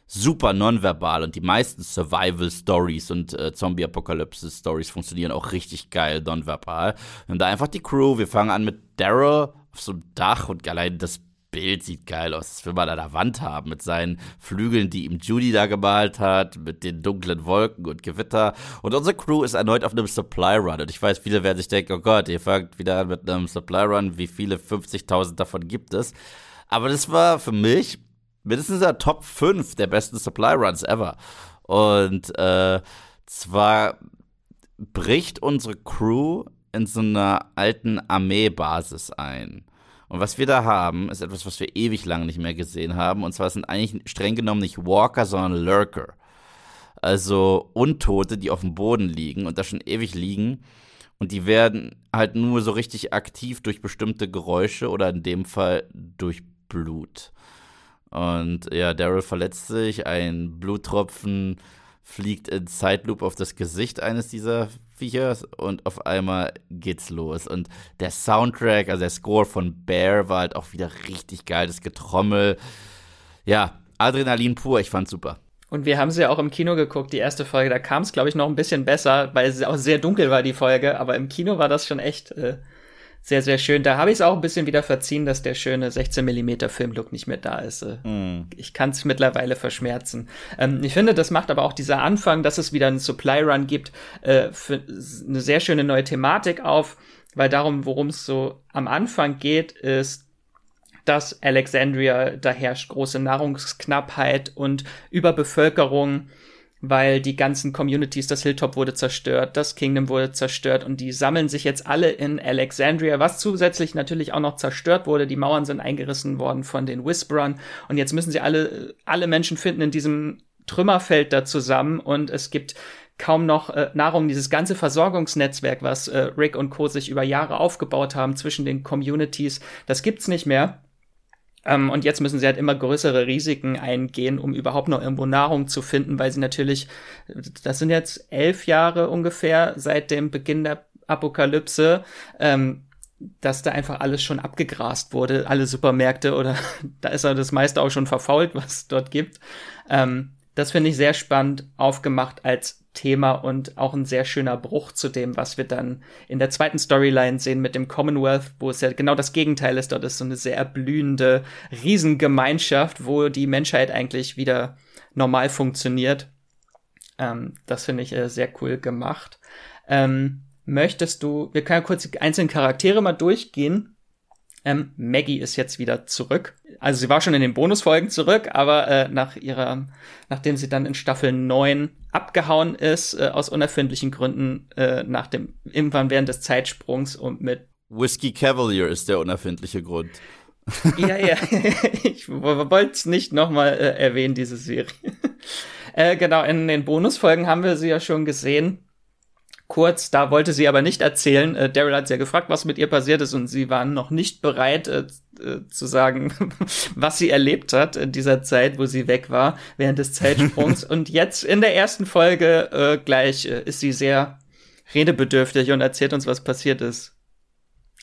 super nonverbal und die meisten Survival-Stories und äh, Zombie-Apokalypse-Stories funktionieren auch richtig geil nonverbal. Und da einfach die Crew, wir fangen an mit Daryl auf so einem Dach und allein das Bild sieht geil aus. Das will man an der Wand haben mit seinen Flügeln, die ihm Judy da gemalt hat, mit den dunklen Wolken und Gewitter. Und unsere Crew ist erneut auf einem Supply Run. Und ich weiß, viele werden sich denken, oh Gott, ihr fangt wieder an mit einem Supply Run. Wie viele 50.000 davon gibt es? Aber das war für mich mindestens der Top 5 der besten Supply Runs ever. Und äh, zwar bricht unsere Crew in so einer alten Armeebasis ein. Und was wir da haben, ist etwas, was wir ewig lang nicht mehr gesehen haben. Und zwar sind eigentlich streng genommen nicht Walker, sondern Lurker. Also Untote, die auf dem Boden liegen und da schon ewig liegen. Und die werden halt nur so richtig aktiv durch bestimmte Geräusche oder in dem Fall durch Blut. Und ja, Daryl verletzt sich, ein Bluttropfen fliegt in Zeitloop auf das Gesicht eines dieser Viechers und auf einmal geht's los. Und der Soundtrack, also der Score von Bear war halt auch wieder richtig geil, das Getrommel. Ja, Adrenalin pur, ich fand's super. Und wir haben sie ja auch im Kino geguckt, die erste Folge. Da kam es, glaube ich, noch ein bisschen besser, weil es auch sehr dunkel war, die Folge. Aber im Kino war das schon echt äh, sehr, sehr schön. Da habe ich es auch ein bisschen wieder verziehen, dass der schöne 16 mm Filmlook nicht mehr da ist. Mm. Ich kann es mittlerweile verschmerzen. Ähm, ich finde, das macht aber auch dieser Anfang, dass es wieder einen Supply Run gibt, äh, für eine sehr schöne neue Thematik auf, weil darum, worum es so am Anfang geht, ist, dass Alexandria, da herrscht große Nahrungsknappheit und Überbevölkerung weil die ganzen Communities, das Hilltop wurde zerstört, das Kingdom wurde zerstört und die sammeln sich jetzt alle in Alexandria, was zusätzlich natürlich auch noch zerstört wurde. Die Mauern sind eingerissen worden von den Whisperern und jetzt müssen sie alle, alle Menschen finden in diesem Trümmerfeld da zusammen und es gibt kaum noch äh, Nahrung. Dieses ganze Versorgungsnetzwerk, was äh, Rick und Co. sich über Jahre aufgebaut haben zwischen den Communities, das gibt's nicht mehr. Ähm, und jetzt müssen sie halt immer größere Risiken eingehen, um überhaupt noch irgendwo Nahrung zu finden, weil sie natürlich, das sind jetzt elf Jahre ungefähr seit dem Beginn der Apokalypse, ähm, dass da einfach alles schon abgegrast wurde, alle Supermärkte oder da ist ja das meiste auch schon verfault, was es dort gibt. Ähm, das finde ich sehr spannend aufgemacht als Thema und auch ein sehr schöner Bruch zu dem, was wir dann in der zweiten Storyline sehen mit dem Commonwealth, wo es ja genau das Gegenteil ist. Dort ist so eine sehr blühende Riesengemeinschaft, wo die Menschheit eigentlich wieder normal funktioniert. Ähm, das finde ich äh, sehr cool gemacht. Ähm, möchtest du, wir können ja kurz die einzelnen Charaktere mal durchgehen. Ähm, Maggie ist jetzt wieder zurück. Also sie war schon in den Bonusfolgen zurück, aber äh, nach ihrer, nachdem sie dann in Staffel 9 abgehauen ist, äh, aus unerfindlichen Gründen, äh, nach dem, irgendwann während des Zeitsprungs und mit Whiskey Cavalier ist der unerfindliche Grund. ja, ja, ich wollte es nicht nochmal äh, erwähnen, diese Serie. äh, genau, in den Bonusfolgen haben wir sie ja schon gesehen kurz. Da wollte sie aber nicht erzählen. Äh, Daryl hat sie ja gefragt, was mit ihr passiert ist, und sie waren noch nicht bereit äh, äh, zu sagen, was sie erlebt hat in dieser Zeit, wo sie weg war, während des Zeitsprungs. und jetzt in der ersten Folge äh, gleich äh, ist sie sehr redebedürftig und erzählt uns, was passiert ist.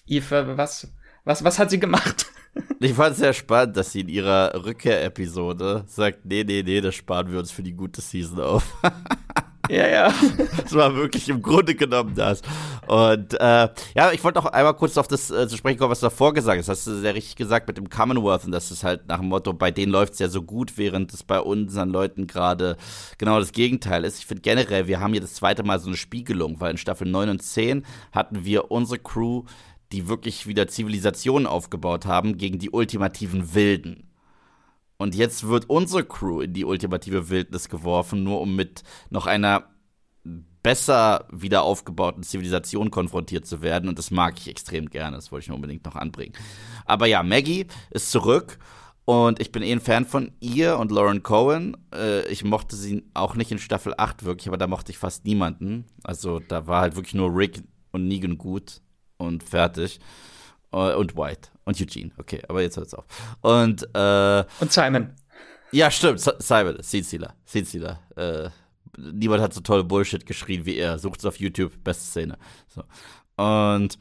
Eva, was, was, was hat sie gemacht? Ich fand es sehr spannend, dass sie in ihrer Rückkehr-Episode sagt, nee, nee, nee, das sparen wir uns für die gute Season auf. Ja, ja. Das war wirklich im Grunde genommen das. Und äh, ja, ich wollte auch einmal kurz auf das äh, zu sprechen kommen, was du davor gesagt hast. Das hast du sehr richtig gesagt mit dem Commonwealth und das ist halt nach dem Motto, bei denen läuft es ja so gut, während es bei unseren Leuten gerade genau das Gegenteil ist. Ich finde generell, wir haben hier das zweite Mal so eine Spiegelung, weil in Staffel 9 und 10 hatten wir unsere Crew, die wirklich wieder Zivilisationen aufgebaut haben, gegen die ultimativen Wilden. Und jetzt wird unsere Crew in die ultimative Wildnis geworfen, nur um mit noch einer besser wieder aufgebauten Zivilisation konfrontiert zu werden. Und das mag ich extrem gerne. Das wollte ich mir unbedingt noch anbringen. Aber ja, Maggie ist zurück. Und ich bin eh ein Fan von ihr und Lauren Cohen. Äh, ich mochte sie auch nicht in Staffel 8 wirklich, aber da mochte ich fast niemanden. Also da war halt wirklich nur Rick und Negan gut und fertig. Äh, und White. Und Eugene. Okay, aber jetzt hört's auf. Und, äh, Und Simon. Ja, stimmt. Simon, Seedsealer. Seedsealer. Äh, niemand hat so toll Bullshit geschrien wie er. Sucht es auf YouTube. Beste Szene. So. Und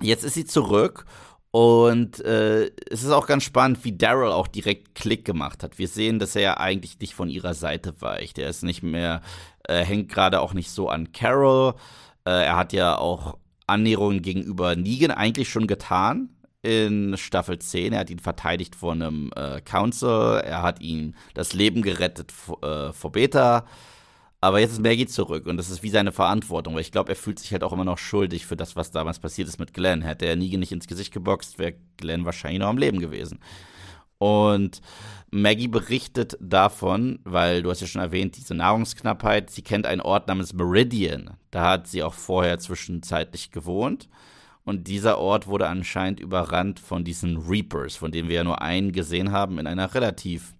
jetzt ist sie zurück. Und äh, es ist auch ganz spannend, wie Daryl auch direkt Klick gemacht hat. Wir sehen, dass er ja eigentlich nicht von ihrer Seite weicht. Er ist nicht mehr, äh, hängt gerade auch nicht so an Carol. Äh, er hat ja auch Annäherungen gegenüber Negan eigentlich schon getan in Staffel 10. Er hat ihn verteidigt vor einem äh, Council. Er hat ihm das Leben gerettet äh, vor Beta. Aber jetzt ist Maggie zurück und das ist wie seine Verantwortung, weil ich glaube, er fühlt sich halt auch immer noch schuldig für das, was damals passiert ist mit Glenn. Hätte er Negan nicht ins Gesicht geboxt, wäre Glenn wahrscheinlich noch am Leben gewesen. Und Maggie berichtet davon, weil du hast ja schon erwähnt, diese Nahrungsknappheit. Sie kennt einen Ort namens Meridian. Da hat sie auch vorher zwischenzeitlich gewohnt. Und dieser Ort wurde anscheinend überrannt von diesen Reapers, von denen wir ja nur einen gesehen haben in einer relativ,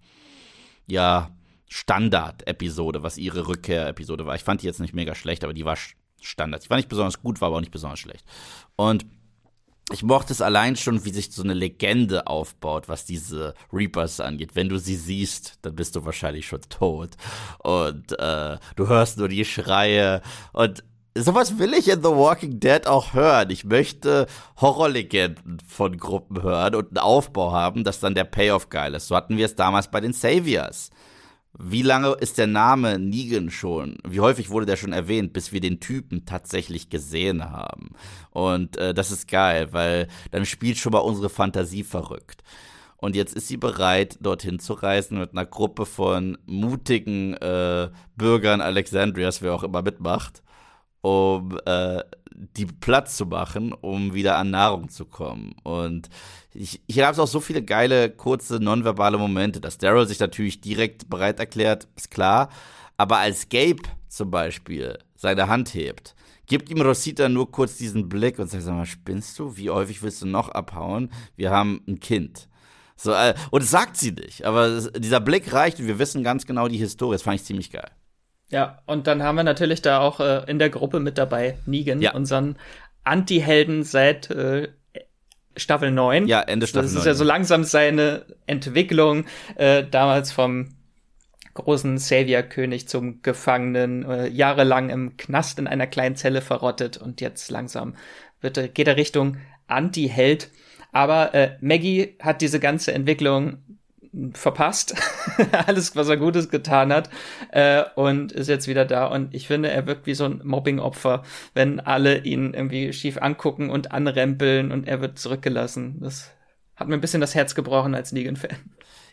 ja, Standard-Episode, was ihre Rückkehr-Episode war. Ich fand die jetzt nicht mega schlecht, aber die war Standard. Die war nicht besonders gut, war aber auch nicht besonders schlecht. Und ich mochte es allein schon, wie sich so eine Legende aufbaut, was diese Reapers angeht. Wenn du sie siehst, dann bist du wahrscheinlich schon tot. Und äh, du hörst nur die Schreie. Und sowas will ich in The Walking Dead auch hören. Ich möchte Horrorlegenden von Gruppen hören und einen Aufbau haben, dass dann der Payoff geil ist. So hatten wir es damals bei den Saviors. Wie lange ist der Name Negan schon? Wie häufig wurde der schon erwähnt, bis wir den Typen tatsächlich gesehen haben? Und äh, das ist geil, weil dann spielt schon mal unsere Fantasie verrückt. Und jetzt ist sie bereit, dorthin zu reisen mit einer Gruppe von mutigen äh, Bürgern Alexandrias, wer auch immer mitmacht, um äh, die Platz zu machen, um wieder an Nahrung zu kommen. Und ich, ich habe auch so viele geile, kurze, nonverbale Momente, dass Daryl sich natürlich direkt bereit erklärt, ist klar. Aber als Gabe zum Beispiel seine Hand hebt, gibt ihm Rosita nur kurz diesen Blick und sagt, sag mal, spinnst du? Wie häufig willst du noch abhauen? Wir haben ein Kind. So, äh, und das sagt sie nicht, aber dieser Blick reicht und wir wissen ganz genau die Historie. Das fand ich ziemlich geil. Ja, und dann haben wir natürlich da auch äh, in der Gruppe mit dabei Negan, ja. unseren Anti-Helden seit äh, Staffel 9. Ja, Ende Staffel 9. Das ist ja so langsam seine Entwicklung, äh, damals vom großen Savior-König zum Gefangenen, äh, jahrelang im Knast in einer kleinen Zelle verrottet und jetzt langsam wird, geht er Richtung Anti-Held. Aber äh, Maggie hat diese ganze Entwicklung verpasst, alles, was er Gutes getan hat, äh, und ist jetzt wieder da. Und ich finde, er wirkt wie so ein Mobbing-Opfer, wenn alle ihn irgendwie schief angucken und anrempeln und er wird zurückgelassen. Das hat mir ein bisschen das Herz gebrochen als Negan-Fan.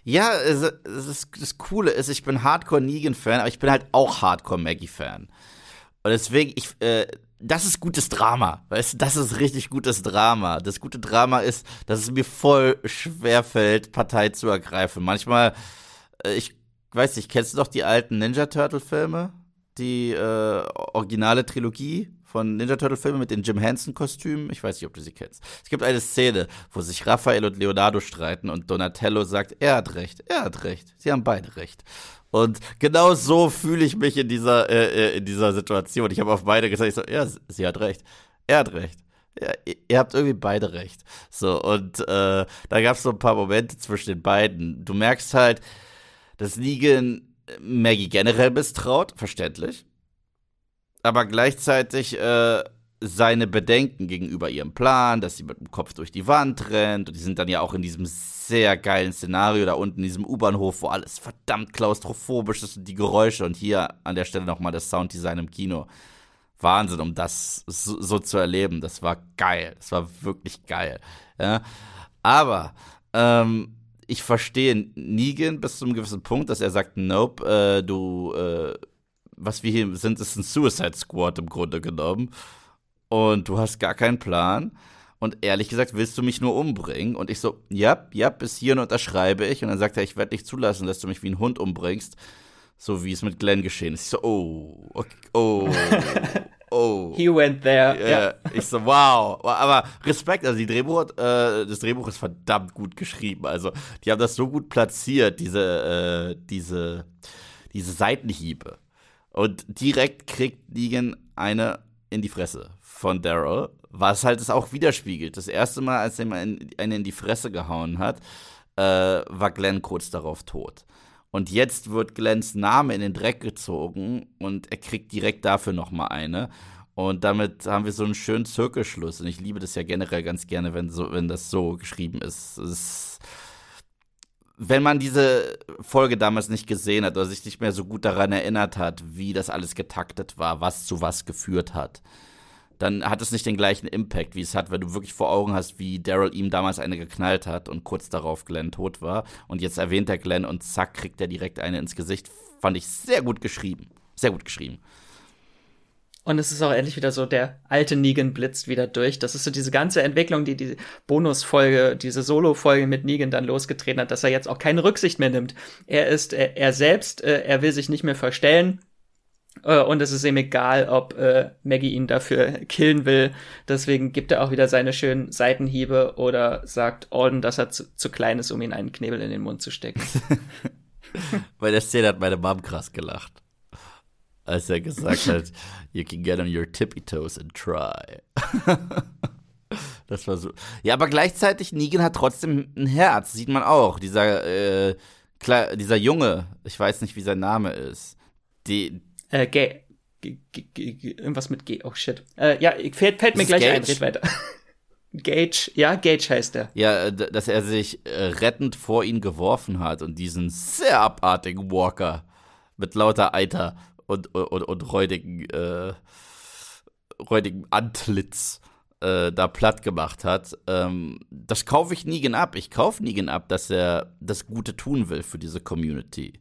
Ja, es, es ist, das Coole ist, ich bin Hardcore Negan-Fan, aber ich bin halt auch Hardcore Maggie-Fan. Und deswegen, ich, äh, das ist gutes Drama. Weißt du, das ist richtig gutes Drama. Das gute Drama ist, dass es mir voll schwer fällt, Partei zu ergreifen. Manchmal, äh, ich weiß nicht, kennst du doch die alten Ninja Turtle Filme? Die äh, originale Trilogie von Ninja Turtle Filmen mit den Jim Henson Kostümen. Ich weiß nicht, ob du sie kennst. Es gibt eine Szene, wo sich Raphael und Leonardo streiten und Donatello sagt, er hat recht, er hat recht. Sie haben beide recht. Und genau so fühle ich mich in dieser, äh, äh in dieser Situation. Ich habe auf beide gesagt, ich so, ja, sie hat recht. Er hat recht. Ja, ihr habt irgendwie beide recht. So, und äh, da gab es so ein paar Momente zwischen den beiden. Du merkst halt, dass Negan Maggie generell misstraut, verständlich. Aber gleichzeitig äh, seine Bedenken gegenüber ihrem Plan, dass sie mit dem Kopf durch die Wand rennt. Und die sind dann ja auch in diesem sehr geilen Szenario da unten in diesem U-Bahnhof, wo alles verdammt klaustrophobisch ist und die Geräusche und hier an der Stelle nochmal das Sounddesign im Kino. Wahnsinn, um das so, so, zu erleben. Das war geil. Das war wirklich geil. Ja. Aber ähm, ich verstehe Negan bis zu einem gewissen Punkt, dass er sagt, nope, äh, du, äh, was wir hier sind, ist ein Suicide Squad im Grunde genommen. Und du hast gar keinen Plan. Und ehrlich gesagt, willst du mich nur umbringen? Und ich so, ja, ja, bis hierhin unterschreibe ich. Und dann sagt er, ich werde nicht zulassen, dass du mich wie ein Hund umbringst. So wie es mit Glenn geschehen ist. Ich so, oh, okay, oh, oh. He went there. Ja, yeah. Ich so, wow. Aber Respekt, also die Drehbuch, äh, das Drehbuch ist verdammt gut geschrieben. Also, die haben das so gut platziert, diese, äh, diese, diese Seitenhiebe. Und direkt kriegt Negan eine in die Fresse von Daryl was halt es auch widerspiegelt. Das erste Mal, als er einen in die Fresse gehauen hat, äh, war Glenn kurz darauf tot. Und jetzt wird Glenns Name in den Dreck gezogen und er kriegt direkt dafür noch mal eine. Und damit haben wir so einen schönen Zirkelschluss. Und ich liebe das ja generell ganz gerne, wenn, so, wenn das so geschrieben ist. ist. Wenn man diese Folge damals nicht gesehen hat oder sich nicht mehr so gut daran erinnert hat, wie das alles getaktet war, was zu was geführt hat, dann hat es nicht den gleichen Impact, wie es hat, weil du wirklich vor Augen hast, wie Daryl ihm damals eine geknallt hat und kurz darauf Glenn tot war. Und jetzt erwähnt er Glenn und zack, kriegt er direkt eine ins Gesicht. Fand ich sehr gut geschrieben. Sehr gut geschrieben. Und es ist auch endlich wieder so, der alte Negan blitzt wieder durch. Das ist so diese ganze Entwicklung, die die Bonusfolge, diese Solo-Folge mit Negan dann losgetreten hat, dass er jetzt auch keine Rücksicht mehr nimmt. Er ist er, er selbst, äh, er will sich nicht mehr verstellen. Äh, und es ist ihm egal, ob äh, Maggie ihn dafür killen will. Deswegen gibt er auch wieder seine schönen Seitenhiebe oder sagt Alden, dass er zu, zu klein ist, um ihn einen Knebel in den Mund zu stecken. Bei der Szene hat meine Mom krass gelacht als er gesagt hat, you can get on your tippy toes and try. das war so. Ja, aber gleichzeitig, Negan hat trotzdem ein Herz, sieht man auch. Dieser, äh, dieser Junge, ich weiß nicht, wie sein Name ist. Die. Äh, Gay. Irgendwas mit G. Oh shit. Äh, ja, fällt, fällt mir gleich Gage? ein, red weiter. Gage, ja, Gage heißt er. Ja, dass er sich äh, rettend vor ihn geworfen hat und diesen sehr abartigen Walker mit lauter Eiter und, und, und räudigen, äh, räudigen Antlitz äh, da platt gemacht hat. Ähm, das kaufe ich Negan ab. Ich kaufe Negan ab, dass er das Gute tun will für diese Community.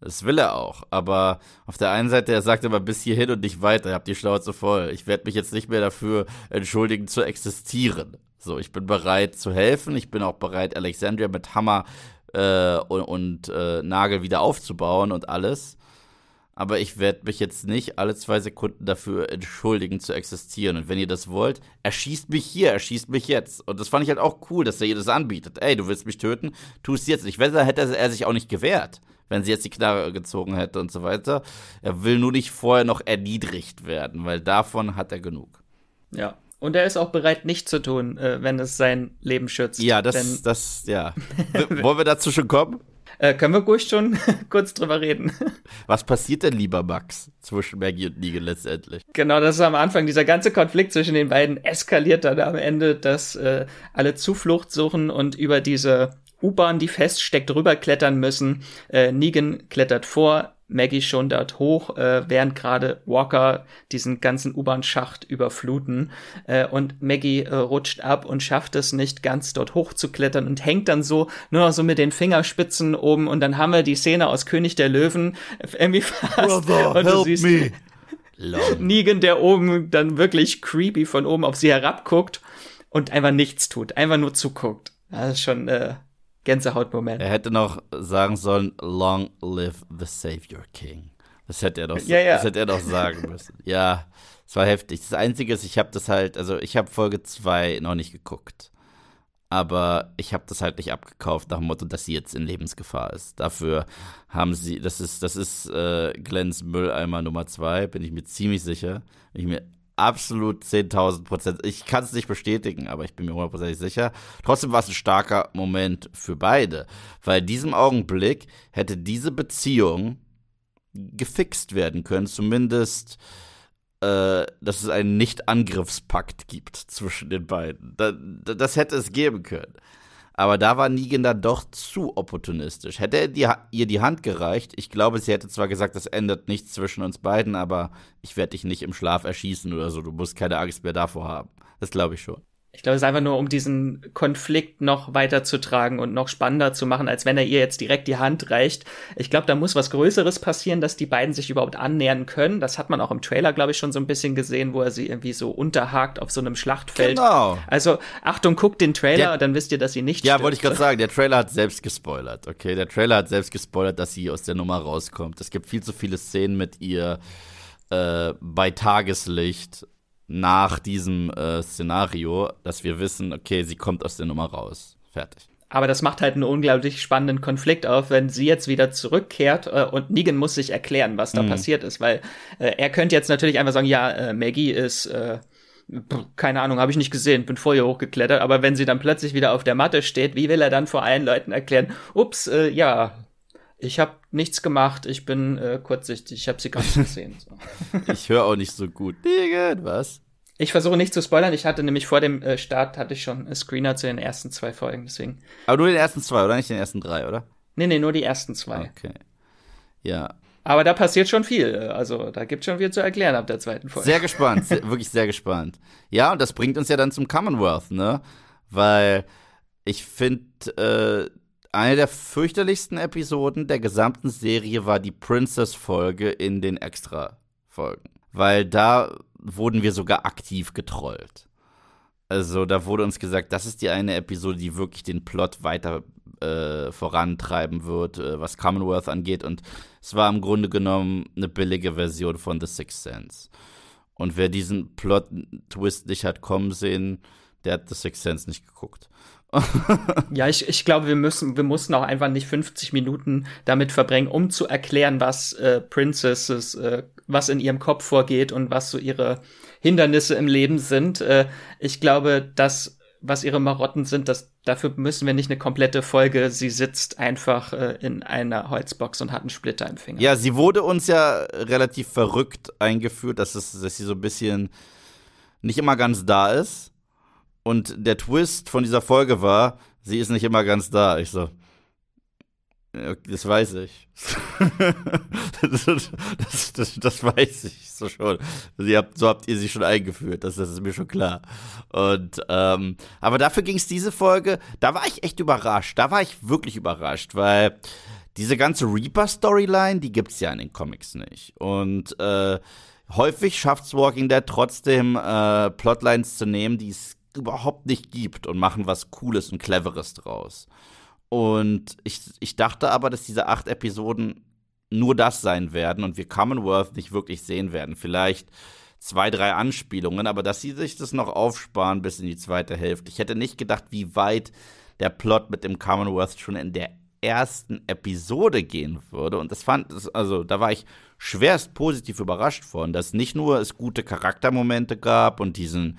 Das will er auch. Aber auf der einen Seite, er sagt immer bis hierhin und nicht weiter. Ihr habt die Schnauze voll. Ich werde mich jetzt nicht mehr dafür entschuldigen, zu existieren. So, ich bin bereit zu helfen. Ich bin auch bereit, Alexandria mit Hammer äh, und, und äh, Nagel wieder aufzubauen und alles aber ich werde mich jetzt nicht alle zwei Sekunden dafür entschuldigen zu existieren. Und wenn ihr das wollt, erschießt mich hier, erschießt mich jetzt. Und das fand ich halt auch cool, dass er ihr das anbietet. Ey, du willst mich töten, tu es jetzt. Ich wette, da hätte er sich auch nicht gewehrt, wenn sie jetzt die Knarre gezogen hätte und so weiter. Er will nur nicht vorher noch erniedrigt werden, weil davon hat er genug. Ja, und er ist auch bereit, nicht zu tun, äh, wenn es sein Leben schützt. Ja, das, Denn das, ja. Wollen wir dazu schon kommen? Äh, können wir ruhig schon kurz drüber reden. Was passiert denn, lieber Max, zwischen Maggie und Negan letztendlich? Genau, das ist am Anfang. Dieser ganze Konflikt zwischen den beiden eskaliert dann am Ende, dass äh, alle Zuflucht suchen und über diese U-Bahn, die feststeckt, rüberklettern müssen. Äh, Negan klettert vor, Maggie schon dort hoch, äh, während gerade Walker diesen ganzen U-Bahn-Schacht überfluten. Äh, und Maggie äh, rutscht ab und schafft es nicht ganz dort hoch zu klettern und hängt dann so nur noch so mit den Fingerspitzen oben. Und dann haben wir die Szene aus König der Löwen irgendwie fast. Brother, und du siehst me. Negan, der oben dann wirklich creepy von oben auf sie herabguckt und einfach nichts tut, einfach nur zuguckt. Das ist schon äh, Gänsehautmoment. Er hätte noch sagen sollen, Long live the Savior King. Das hätte er doch, ja, ja. Das hätte er doch sagen müssen. ja, es war heftig. Das Einzige ist, ich habe das halt, also ich habe Folge 2 noch nicht geguckt. Aber ich habe das halt nicht abgekauft nach dem Motto, dass sie jetzt in Lebensgefahr ist. Dafür haben sie, das ist, das ist äh, Glens Mülleimer Nummer 2, bin ich mir ziemlich sicher. Bin ich mir absolut 10.000 Prozent. Ich kann es nicht bestätigen, aber ich bin mir hundertprozentig sicher. Trotzdem war es ein starker Moment für beide, weil in diesem Augenblick hätte diese Beziehung gefixt werden können, zumindest, äh, dass es einen Nicht-Angriffspakt gibt zwischen den beiden. Da, das hätte es geben können. Aber da war Negan dann doch zu opportunistisch. Hätte er die, ihr die Hand gereicht, ich glaube, sie hätte zwar gesagt, das ändert nichts zwischen uns beiden, aber ich werde dich nicht im Schlaf erschießen oder so. Du musst keine Angst mehr davor haben. Das glaube ich schon. Ich glaube, es ist einfach nur, um diesen Konflikt noch weiterzutragen und noch spannender zu machen, als wenn er ihr jetzt direkt die Hand reicht. Ich glaube, da muss was Größeres passieren, dass die beiden sich überhaupt annähern können. Das hat man auch im Trailer, glaube ich, schon so ein bisschen gesehen, wo er sie irgendwie so unterhakt auf so einem Schlachtfeld. Genau. Also, Achtung, guckt den Trailer, der, dann wisst ihr, dass sie nicht Ja, wollte ich gerade sagen, der Trailer hat selbst gespoilert, okay? Der Trailer hat selbst gespoilert, dass sie aus der Nummer rauskommt. Es gibt viel zu viele Szenen mit ihr äh, bei Tageslicht nach diesem äh, Szenario, dass wir wissen, okay, sie kommt aus der Nummer raus. Fertig. Aber das macht halt einen unglaublich spannenden Konflikt auf, wenn sie jetzt wieder zurückkehrt äh, und Negan muss sich erklären, was da mhm. passiert ist, weil äh, er könnte jetzt natürlich einfach sagen, ja, äh, Maggie ist äh, keine Ahnung, habe ich nicht gesehen, bin vorher hochgeklettert, aber wenn sie dann plötzlich wieder auf der Matte steht, wie will er dann vor allen Leuten erklären, ups, äh, ja, ich habe nichts gemacht, ich bin äh, kurzsichtig, ich habe sie gar nicht gesehen. So. ich höre auch nicht so gut. was? Ich versuche nicht zu spoilern, ich hatte nämlich vor dem äh, Start hatte ich schon Screener zu den ersten zwei Folgen, deswegen. Aber nur den ersten zwei, oder nicht den ersten drei, oder? Nee, nee, nur die ersten zwei. Okay. Ja. Aber da passiert schon viel. Also da gibt es schon viel zu erklären ab der zweiten Folge. Sehr gespannt, sehr, wirklich sehr gespannt. Ja, und das bringt uns ja dann zum Commonwealth, ne? Weil ich finde, äh, eine der fürchterlichsten Episoden der gesamten Serie war die Princess-Folge in den Extra-Folgen. Weil da wurden wir sogar aktiv getrollt. Also da wurde uns gesagt, das ist die eine Episode, die wirklich den Plot weiter äh, vorantreiben wird, äh, was Commonwealth angeht. Und es war im Grunde genommen eine billige Version von The Sixth Sense. Und wer diesen Plot-Twist nicht hat kommen sehen, der hat The Sixth Sense nicht geguckt. ja, ich, ich glaube, wir müssen, wir mussten auch einfach nicht 50 Minuten damit verbringen, um zu erklären, was äh, Princesses, äh, was in ihrem Kopf vorgeht und was so ihre Hindernisse im Leben sind. Äh, ich glaube, das, was ihre Marotten sind, das, dafür müssen wir nicht eine komplette Folge. Sie sitzt einfach äh, in einer Holzbox und hat einen Splitter im Finger. Ja, sie wurde uns ja relativ verrückt eingeführt, dass, es, dass sie so ein bisschen nicht immer ganz da ist. Und der Twist von dieser Folge war, sie ist nicht immer ganz da. Ich so, das weiß ich. das, das, das, das, weiß ich so schon. Habt, so habt ihr sie schon eingeführt, das, ist mir schon klar. Und ähm, aber dafür ging es diese Folge, da war ich echt überrascht. Da war ich wirklich überrascht, weil diese ganze Reaper-Storyline, die gibt's ja in den Comics nicht. Und äh, häufig schafft's Walking Dead trotzdem, äh, Plotlines zu nehmen, die es überhaupt nicht gibt und machen was Cooles und Cleveres draus. Und ich, ich dachte aber, dass diese acht Episoden nur das sein werden und wir Commonwealth nicht wirklich sehen werden. Vielleicht zwei, drei Anspielungen, aber dass sie sich das noch aufsparen bis in die zweite Hälfte. Ich hätte nicht gedacht, wie weit der Plot mit dem Commonwealth schon in der ersten Episode gehen würde. Und das fand, also da war ich schwerst positiv überrascht von, dass nicht nur es gute Charaktermomente gab und diesen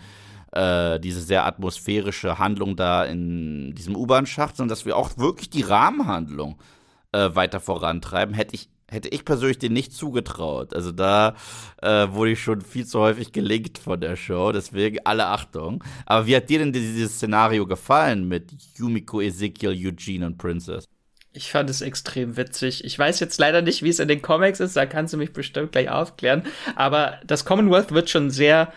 äh, diese sehr atmosphärische Handlung da in diesem U-Bahn-Schacht, sondern dass wir auch wirklich die Rahmenhandlung äh, weiter vorantreiben, hätte ich hätte ich persönlich den nicht zugetraut. Also da äh, wurde ich schon viel zu häufig gelinkt von der Show, deswegen alle Achtung. Aber wie hat dir denn dieses Szenario gefallen mit Yumiko, Ezekiel, Eugene und Princess? Ich fand es extrem witzig. Ich weiß jetzt leider nicht, wie es in den Comics ist, da kannst du mich bestimmt gleich aufklären. Aber das Commonwealth wird schon sehr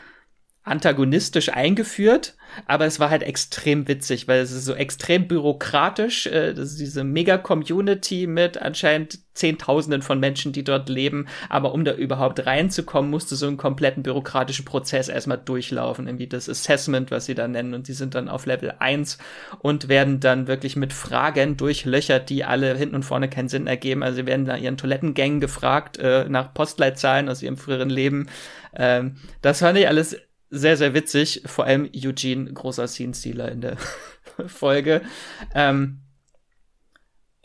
antagonistisch eingeführt, aber es war halt extrem witzig, weil es ist so extrem bürokratisch. Äh, das ist diese Mega-Community mit anscheinend Zehntausenden von Menschen, die dort leben. Aber um da überhaupt reinzukommen, musste so einen kompletten bürokratischen Prozess erstmal durchlaufen. Irgendwie das Assessment, was sie da nennen. Und die sind dann auf Level 1 und werden dann wirklich mit Fragen durchlöchert, die alle hinten und vorne keinen Sinn ergeben. Also sie werden nach ihren Toilettengängen gefragt, äh, nach Postleitzahlen aus ihrem früheren Leben. Ähm, das fand ich alles sehr, sehr witzig. Vor allem Eugene, großer Scene-Stealer in der Folge. Ähm,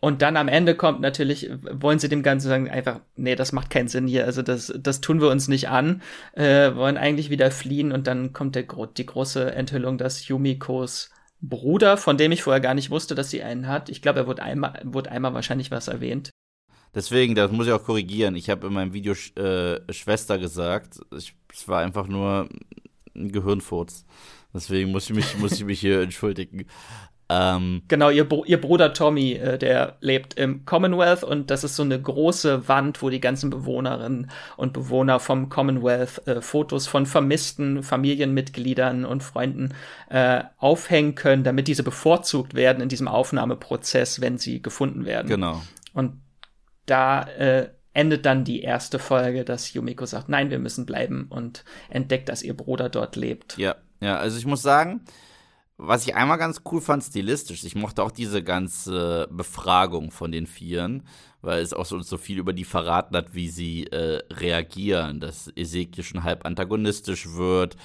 und dann am Ende kommt natürlich, wollen sie dem Ganzen sagen, einfach, nee, das macht keinen Sinn hier, also das, das tun wir uns nicht an, äh, wollen eigentlich wieder fliehen und dann kommt der, die große Enthüllung, dass Yumikos Bruder, von dem ich vorher gar nicht wusste, dass sie einen hat, ich glaube, er wurde einmal, wurde einmal wahrscheinlich was erwähnt. Deswegen, das muss ich auch korrigieren. Ich habe in meinem Video äh, Schwester gesagt. es war einfach nur ein Gehirnfurz. Deswegen muss ich mich, muss ich mich hier entschuldigen. Ähm, genau, ihr, ihr Bruder Tommy, äh, der lebt im Commonwealth und das ist so eine große Wand, wo die ganzen Bewohnerinnen und Bewohner vom Commonwealth äh, Fotos von vermissten Familienmitgliedern und Freunden äh, aufhängen können, damit diese bevorzugt werden in diesem Aufnahmeprozess, wenn sie gefunden werden. Genau. Und da äh, endet dann die erste Folge, dass Yumiko sagt, nein, wir müssen bleiben und entdeckt, dass ihr Bruder dort lebt. Ja, ja, also ich muss sagen, was ich einmal ganz cool fand, stilistisch, ich mochte auch diese ganze Befragung von den Vieren, weil es auch so, so viel über die verraten hat, wie sie äh, reagieren, dass Ezekiel schon halb antagonistisch wird,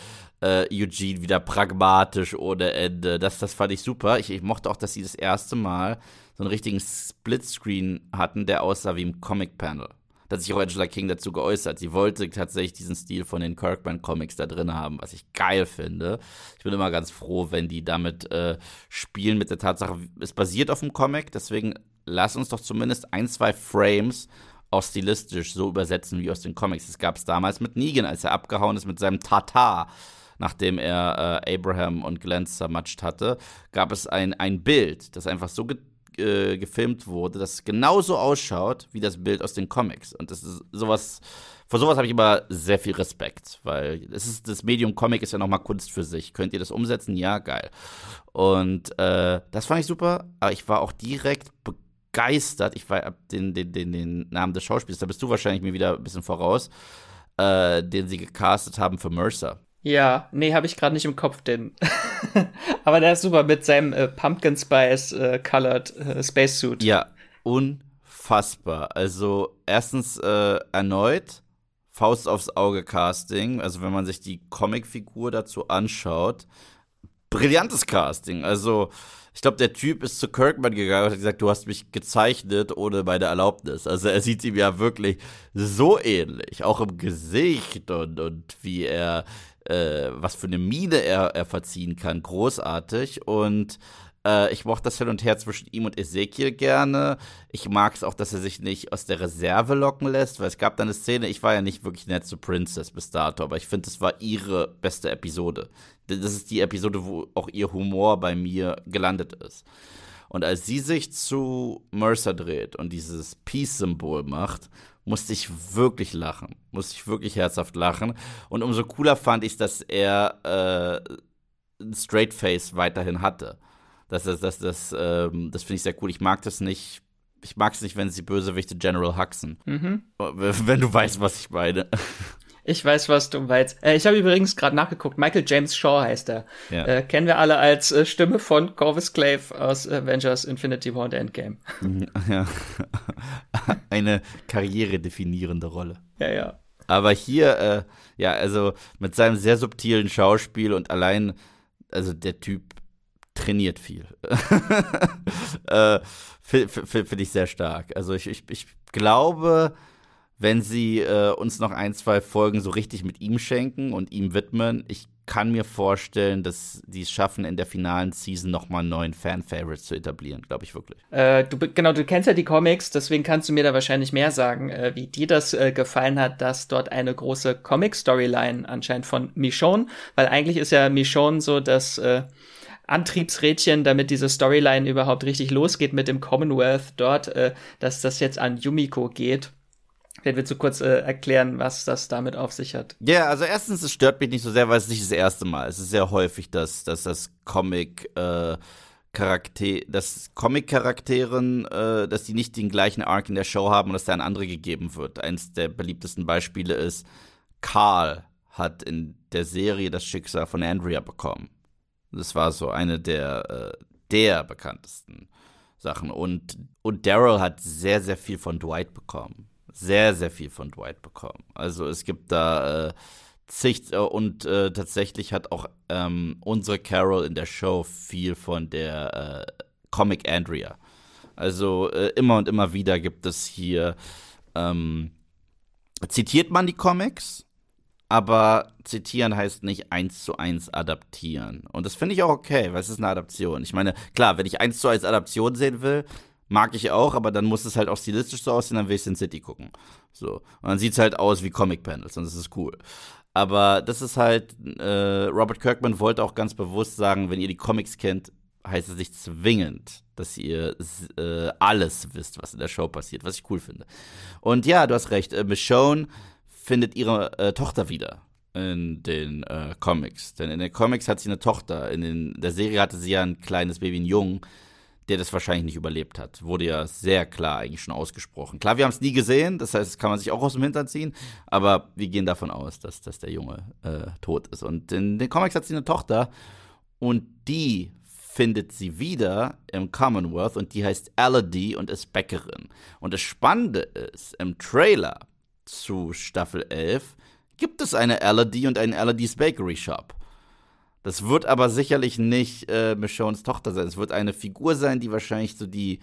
äh, Eugene wieder pragmatisch ohne Ende. Das, das fand ich super. Ich, ich mochte auch, dass sie das erste Mal so einen richtigen Splitscreen hatten, der aussah wie im Comic-Panel. Hat sich auch Angela King dazu geäußert. Sie wollte tatsächlich diesen Stil von den Kirkman-Comics da drin haben, was ich geil finde. Ich bin immer ganz froh, wenn die damit äh, spielen mit der Tatsache, es basiert auf dem Comic, deswegen lass uns doch zumindest ein, zwei Frames auch stilistisch so übersetzen wie aus den Comics. Das gab es damals mit Negan, als er abgehauen ist mit seinem Tata nachdem er äh, Abraham und Glenn zermatscht hatte, gab es ein, ein Bild, das einfach so äh, gefilmt wurde, das genauso ausschaut wie das Bild aus den Comics. Und das ist sowas, vor sowas habe ich immer sehr viel Respekt, weil es ist, das Medium Comic ist ja nochmal Kunst für sich. Könnt ihr das umsetzen? Ja, geil. Und äh, das fand ich super, aber ich war auch direkt begeistert. Ich war den, den, den, den Namen des Schauspielers, da bist du wahrscheinlich mir wieder ein bisschen voraus, äh, den sie gecastet haben für Mercer. Ja, nee, habe ich gerade nicht im Kopf, den. Aber der ist super mit seinem äh, Pumpkin Spice äh, Colored äh, Spacesuit. Ja, unfassbar. Also erstens äh, erneut Faust aufs Auge Casting. Also wenn man sich die Comicfigur dazu anschaut, brillantes Casting. Also ich glaube, der Typ ist zu Kirkman gegangen und hat gesagt, du hast mich gezeichnet ohne meine Erlaubnis. Also er sieht ihm ja wirklich so ähnlich, auch im Gesicht und, und wie er äh, was für eine Miene er, er verziehen kann, großartig. Und äh, ich mochte das Hin und Her zwischen ihm und Ezekiel gerne. Ich mag es auch, dass er sich nicht aus der Reserve locken lässt, weil es gab da eine Szene, ich war ja nicht wirklich nett zu Princess bis dato, aber ich finde, es war ihre beste Episode. Das ist die Episode, wo auch ihr Humor bei mir gelandet ist. Und als sie sich zu Mercer dreht und dieses Peace-Symbol macht musste ich wirklich lachen. Musste ich wirklich herzhaft lachen. Und umso cooler fand ich, dass er äh, ein Straight Face weiterhin hatte. Das, das, das, das, ähm, das finde ich sehr cool. Ich mag das nicht. Ich mag es nicht, wenn sie Bösewichte General Huxen. Mhm. Wenn du weißt, was ich meine. Ich weiß, was du meinst. Äh, ich habe übrigens gerade nachgeguckt. Michael James Shaw heißt er. Ja. Äh, kennen wir alle als äh, Stimme von Corvus Clave aus Avengers Infinity War und Endgame. Mhm, ja. Eine karrieredefinierende Rolle. Ja, ja. Aber hier, äh, ja, also mit seinem sehr subtilen Schauspiel und allein, also der Typ trainiert viel. äh, Finde ich sehr stark. Also ich, ich, ich glaube, wenn sie äh, uns noch ein, zwei Folgen so richtig mit ihm schenken und ihm widmen. Ich kann mir vorstellen, dass die es schaffen, in der finalen Season nochmal einen neuen Fan-Favorite zu etablieren, glaube ich wirklich. Äh, du, genau, du kennst ja die Comics, deswegen kannst du mir da wahrscheinlich mehr sagen, äh, wie dir das äh, gefallen hat, dass dort eine große Comic-Storyline anscheinend von Michonne, weil eigentlich ist ja Michonne so das äh, Antriebsrädchen, damit diese Storyline überhaupt richtig losgeht mit dem Commonwealth dort, äh, dass das jetzt an Yumiko geht. Vielleicht willst du kurz äh, erklären, was das damit auf sich hat. Ja, yeah, also erstens, es stört mich nicht so sehr, weil es nicht das erste Mal ist. Es ist sehr häufig, dass, dass das Comic äh, Charakter, dass Comic-Charakteren, äh, dass die nicht den gleichen Arc in der Show haben und dass der an andere gegeben wird. Eins der beliebtesten Beispiele ist, Carl hat in der Serie das Schicksal von Andrea bekommen. Das war so eine der, äh, der bekanntesten Sachen. Und, und Daryl hat sehr, sehr viel von Dwight bekommen sehr, sehr viel von Dwight bekommen. Also es gibt da äh, zig äh, und äh, tatsächlich hat auch ähm, unsere Carol in der Show viel von der äh, Comic Andrea. Also äh, immer und immer wieder gibt es hier ähm, zitiert man die Comics, aber zitieren heißt nicht eins zu eins adaptieren. Und das finde ich auch okay, weil es ist eine Adaption. Ich meine, klar, wenn ich eins zu eins Adaption sehen will, Mag ich auch, aber dann muss es halt auch stilistisch so aussehen, dann will ich Sin City gucken. So. Und dann sieht es halt aus wie Comic-Panels und das ist cool. Aber das ist halt, äh, Robert Kirkman wollte auch ganz bewusst sagen, wenn ihr die Comics kennt, heißt es nicht zwingend, dass ihr äh, alles wisst, was in der Show passiert, was ich cool finde. Und ja, du hast recht, äh, Michonne findet ihre äh, Tochter wieder in den äh, Comics. Denn in den Comics hat sie eine Tochter. In den, der Serie hatte sie ja ein kleines Baby, einen Jungen der das wahrscheinlich nicht überlebt hat. Wurde ja sehr klar eigentlich schon ausgesprochen. Klar, wir haben es nie gesehen, das heißt, das kann man sich auch aus dem Hintern ziehen, aber wir gehen davon aus, dass, dass der Junge äh, tot ist. Und in den Comics hat sie eine Tochter und die findet sie wieder im Commonwealth und die heißt Elodie und ist Bäckerin. Und das Spannende ist, im Trailer zu Staffel 11 gibt es eine Elodie und einen Elodie's Bakery Shop. Das wird aber sicherlich nicht äh, Michonnes Tochter sein. Es wird eine Figur sein, die wahrscheinlich so die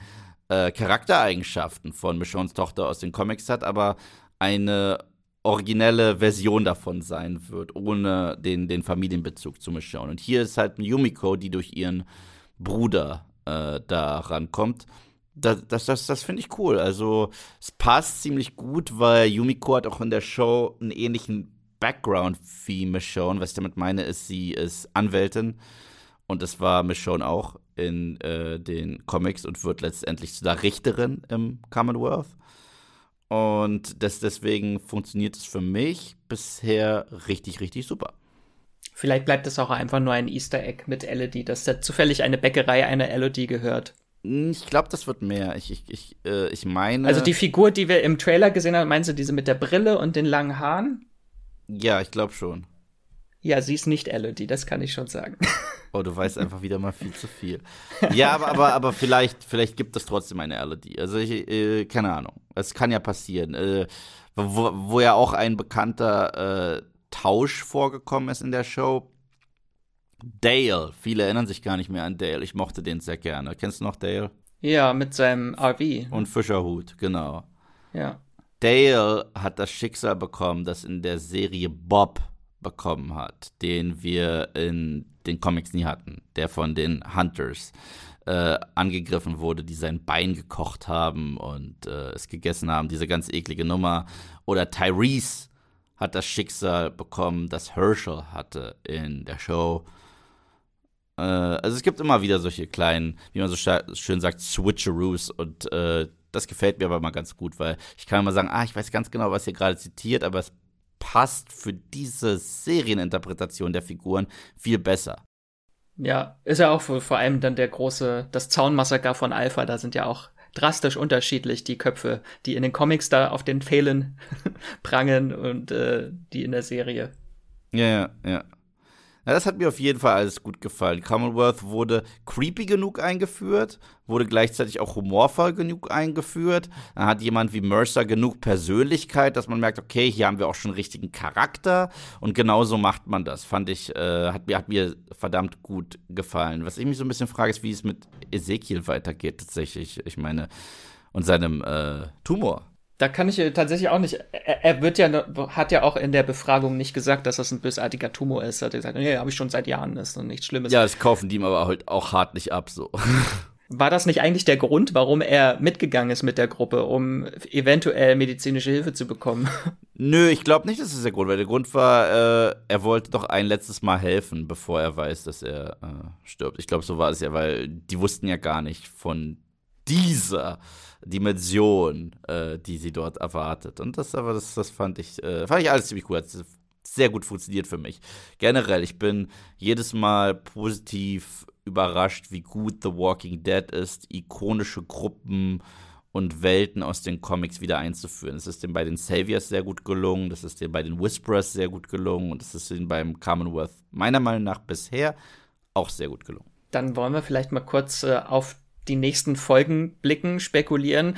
äh, Charaktereigenschaften von Michonnes Tochter aus den Comics hat, aber eine originelle Version davon sein wird, ohne den, den Familienbezug zu Michonne. Und hier ist halt Yumiko, die durch ihren Bruder äh, da rankommt. Das, das, das, das finde ich cool. Also, es passt ziemlich gut, weil Yumiko hat auch in der Show einen ähnlichen Background wie Michonne. Was ich damit meine, ist, sie ist Anwältin und das war Michonne auch in äh, den Comics und wird letztendlich zu der Richterin im Commonwealth. Und das, deswegen funktioniert es für mich bisher richtig, richtig super. Vielleicht bleibt es auch einfach nur ein Easter Egg mit Elodie, dass da zufällig eine Bäckerei einer Elodie gehört. Hm, ich glaube, das wird mehr. Ich, ich, ich, äh, ich meine. Also die Figur, die wir im Trailer gesehen haben, meinst du diese mit der Brille und den langen Haaren? Ja, ich glaube schon. Ja, sie ist nicht Elodie, das kann ich schon sagen. Oh, du weißt einfach wieder mal viel zu viel. Ja, aber, aber, aber vielleicht, vielleicht gibt es trotzdem eine Elodie. Also ich, äh, keine Ahnung. Es kann ja passieren. Äh, wo, wo ja auch ein bekannter äh, Tausch vorgekommen ist in der Show. Dale. Viele erinnern sich gar nicht mehr an Dale. Ich mochte den sehr gerne. Kennst du noch Dale? Ja, mit seinem RV. Und Fischerhut, genau. Ja. Dale hat das Schicksal bekommen, das in der Serie Bob bekommen hat, den wir in den Comics nie hatten, der von den Hunters äh, angegriffen wurde, die sein Bein gekocht haben und äh, es gegessen haben, diese ganz eklige Nummer. Oder Tyrese hat das Schicksal bekommen, das Herschel hatte in der Show. Äh, also es gibt immer wieder solche kleinen, wie man so schön sagt, Switcheroos und äh, das gefällt mir aber mal ganz gut, weil ich kann immer sagen, ah, ich weiß ganz genau, was ihr gerade zitiert, aber es passt für diese Serieninterpretation der Figuren viel besser. Ja, ist ja auch vor allem dann der große, das Zaunmassaker von Alpha, da sind ja auch drastisch unterschiedlich die Köpfe, die in den Comics da auf den Pfählen prangen und äh, die in der Serie. Ja, ja, ja. Ja, das hat mir auf jeden Fall alles gut gefallen. Commonwealth wurde creepy genug eingeführt, wurde gleichzeitig auch humorvoll genug eingeführt. Dann hat jemand wie Mercer genug Persönlichkeit, dass man merkt, okay, hier haben wir auch schon richtigen Charakter. Und genauso macht man das. Fand ich, äh, hat, mir, hat mir verdammt gut gefallen. Was ich mich so ein bisschen frage, ist, wie es mit Ezekiel weitergeht tatsächlich. Ich meine, und seinem äh, Tumor. Da kann ich tatsächlich auch nicht. Er, er, wird ja, hat ja auch in der Befragung nicht gesagt, dass das ein bösartiger Tumor ist. Er hat gesagt, nee, habe ich schon seit Jahren, das ist und nichts Schlimmes. Ja, das kaufen die ihm aber halt auch hart nicht ab, so. War das nicht eigentlich der Grund, warum er mitgegangen ist mit der Gruppe, um eventuell medizinische Hilfe zu bekommen? Nö, ich glaube nicht, dass das der Grund war. Der Grund war, äh, er wollte doch ein letztes Mal helfen, bevor er weiß, dass er äh, stirbt. Ich glaube, so war es ja, weil die wussten ja gar nicht von dieser Dimension, äh, die sie dort erwartet. Und das aber, das, das fand ich, äh, fand ich alles ziemlich cool. Hat sehr gut funktioniert für mich. Generell, ich bin jedes Mal positiv überrascht, wie gut The Walking Dead ist, ikonische Gruppen und Welten aus den Comics wieder einzuführen. Es ist dem bei den Saviors sehr gut gelungen, das ist dem bei den Whisperers sehr gut gelungen und es ist dem beim Commonwealth meiner Meinung nach bisher auch sehr gut gelungen. Dann wollen wir vielleicht mal kurz äh, auf die nächsten Folgen blicken, spekulieren.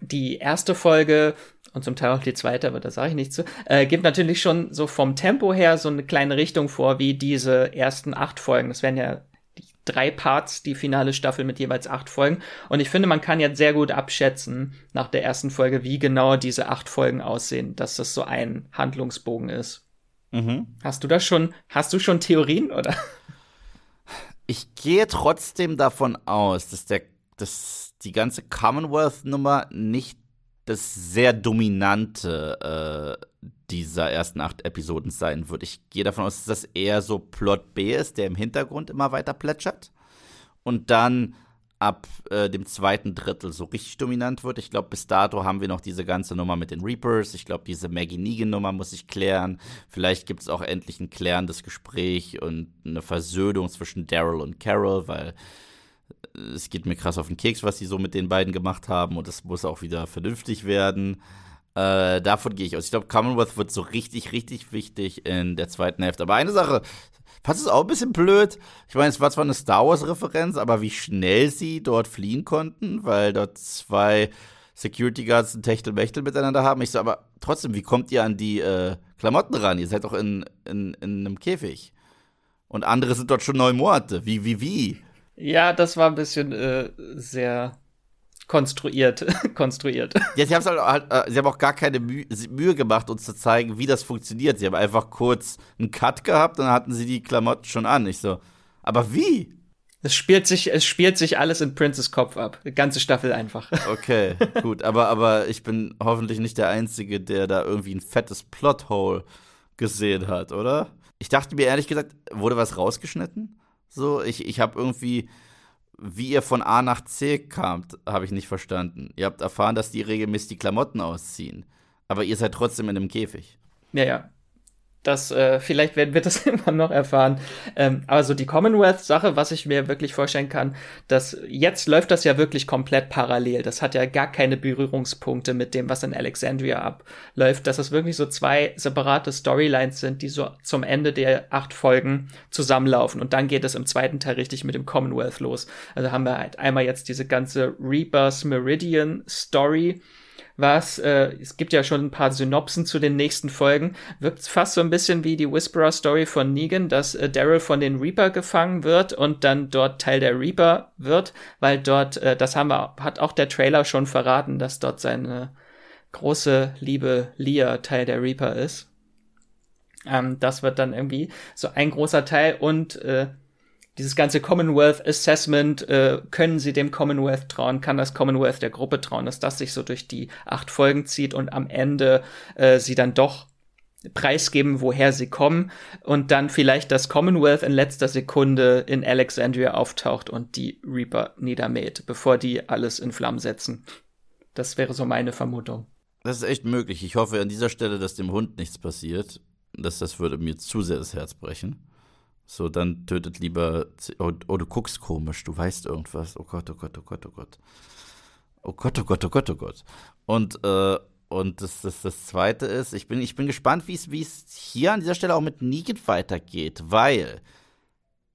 Die erste Folge und zum Teil auch die zweite, aber da sage ich nichts zu, äh, gibt natürlich schon so vom Tempo her so eine kleine Richtung vor, wie diese ersten acht Folgen. Das wären ja die drei Parts, die finale Staffel mit jeweils acht Folgen. Und ich finde, man kann jetzt sehr gut abschätzen nach der ersten Folge, wie genau diese acht Folgen aussehen, dass das so ein Handlungsbogen ist. Mhm. Hast du das schon, hast du schon Theorien oder? Ich gehe trotzdem davon aus, dass, der, dass die ganze Commonwealth-Nummer nicht das sehr dominante äh, dieser ersten acht Episoden sein wird. Ich gehe davon aus, dass das eher so Plot B ist, der im Hintergrund immer weiter plätschert. Und dann ab äh, dem zweiten Drittel so richtig dominant wird. Ich glaube, bis dato haben wir noch diese ganze Nummer mit den Reapers. Ich glaube, diese Maggie Negan-Nummer muss ich klären. Vielleicht gibt es auch endlich ein klärendes Gespräch und eine Versöhnung zwischen Daryl und Carol, weil äh, es geht mir krass auf den Keks, was sie so mit den beiden gemacht haben und es muss auch wieder vernünftig werden. Äh, davon gehe ich aus. Ich glaube, Commonwealth wird so richtig, richtig wichtig in der zweiten Hälfte. Aber eine Sache Fandest du es auch ein bisschen blöd? Ich meine, es war zwar eine Star Wars-Referenz, aber wie schnell sie dort fliehen konnten, weil dort zwei Security Guards ein Techtelmechtel miteinander haben. Ich so, aber trotzdem, wie kommt ihr an die äh, Klamotten ran? Ihr seid doch in, in, in einem Käfig. Und andere sind dort schon neun Monate. Wie, wie, wie? Ja, das war ein bisschen äh, sehr konstruiert, konstruiert. Ja, sie, halt, halt, sie haben auch gar keine Mühe, Mühe gemacht, uns zu zeigen, wie das funktioniert. Sie haben einfach kurz einen Cut gehabt und dann hatten sie die Klamotten schon an. Ich so, aber wie? Es spielt sich, es spielt sich alles in Princes Kopf ab. Die ganze Staffel einfach. Okay, gut. Aber, aber ich bin hoffentlich nicht der Einzige, der da irgendwie ein fettes Plothole gesehen hat, oder? Ich dachte mir ehrlich gesagt, wurde was rausgeschnitten? So, ich, ich habe irgendwie wie ihr von A nach C kamt, habe ich nicht verstanden. Ihr habt erfahren, dass die regelmäßig die Klamotten ausziehen. Aber ihr seid trotzdem in einem Käfig. Ja, ja. Das, äh, vielleicht werden wir das immer noch erfahren. Ähm, aber so die Commonwealth-Sache, was ich mir wirklich vorstellen kann, dass jetzt läuft das ja wirklich komplett parallel. Das hat ja gar keine Berührungspunkte mit dem, was in Alexandria abläuft. Dass es wirklich so zwei separate Storylines sind, die so zum Ende der acht Folgen zusammenlaufen. Und dann geht es im zweiten Teil richtig mit dem Commonwealth los. Also haben wir halt einmal jetzt diese ganze Reapers Meridian Story was, äh, es gibt ja schon ein paar Synopsen zu den nächsten Folgen, wirkt fast so ein bisschen wie die Whisperer-Story von Negan, dass äh, Daryl von den Reaper gefangen wird und dann dort Teil der Reaper wird, weil dort, äh, das haben wir, hat auch der Trailer schon verraten, dass dort seine große Liebe Leah Teil der Reaper ist. Ähm, das wird dann irgendwie so ein großer Teil und äh, dieses ganze Commonwealth Assessment, äh, können sie dem Commonwealth trauen, kann das Commonwealth der Gruppe trauen, dass das sich so durch die acht Folgen zieht und am Ende äh, sie dann doch preisgeben, woher sie kommen und dann vielleicht das Commonwealth in letzter Sekunde in Alexandria auftaucht und die Reaper niedermäht, bevor die alles in Flammen setzen. Das wäre so meine Vermutung. Das ist echt möglich. Ich hoffe an dieser Stelle, dass dem Hund nichts passiert. Das, das würde mir zu sehr das Herz brechen. So, dann tötet lieber. Oh, oh, du guckst komisch, du weißt irgendwas. Oh Gott, oh Gott, oh Gott, oh Gott. Oh Gott, oh Gott, oh Gott, oh Gott. Und, äh, und das, das, das Zweite ist, ich bin, ich bin gespannt, wie es hier an dieser Stelle auch mit Negan weitergeht, weil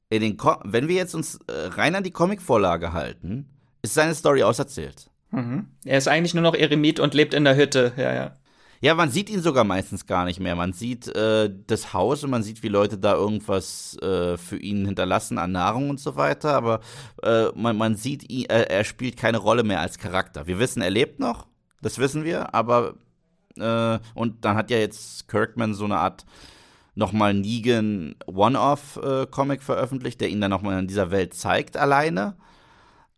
in den wenn wir jetzt uns äh, rein an die Comicvorlage halten, ist seine Story auserzählt. Mhm. Er ist eigentlich nur noch Eremit und lebt in der Hütte, ja, ja. Ja, man sieht ihn sogar meistens gar nicht mehr. Man sieht äh, das Haus und man sieht, wie Leute da irgendwas äh, für ihn hinterlassen an Nahrung und so weiter. Aber äh, man, man sieht ihn, äh, er spielt keine Rolle mehr als Charakter. Wir wissen, er lebt noch, das wissen wir. Aber äh, und dann hat ja jetzt Kirkman so eine Art nochmal Negan One-Off-Comic äh, veröffentlicht, der ihn dann nochmal in dieser Welt zeigt alleine.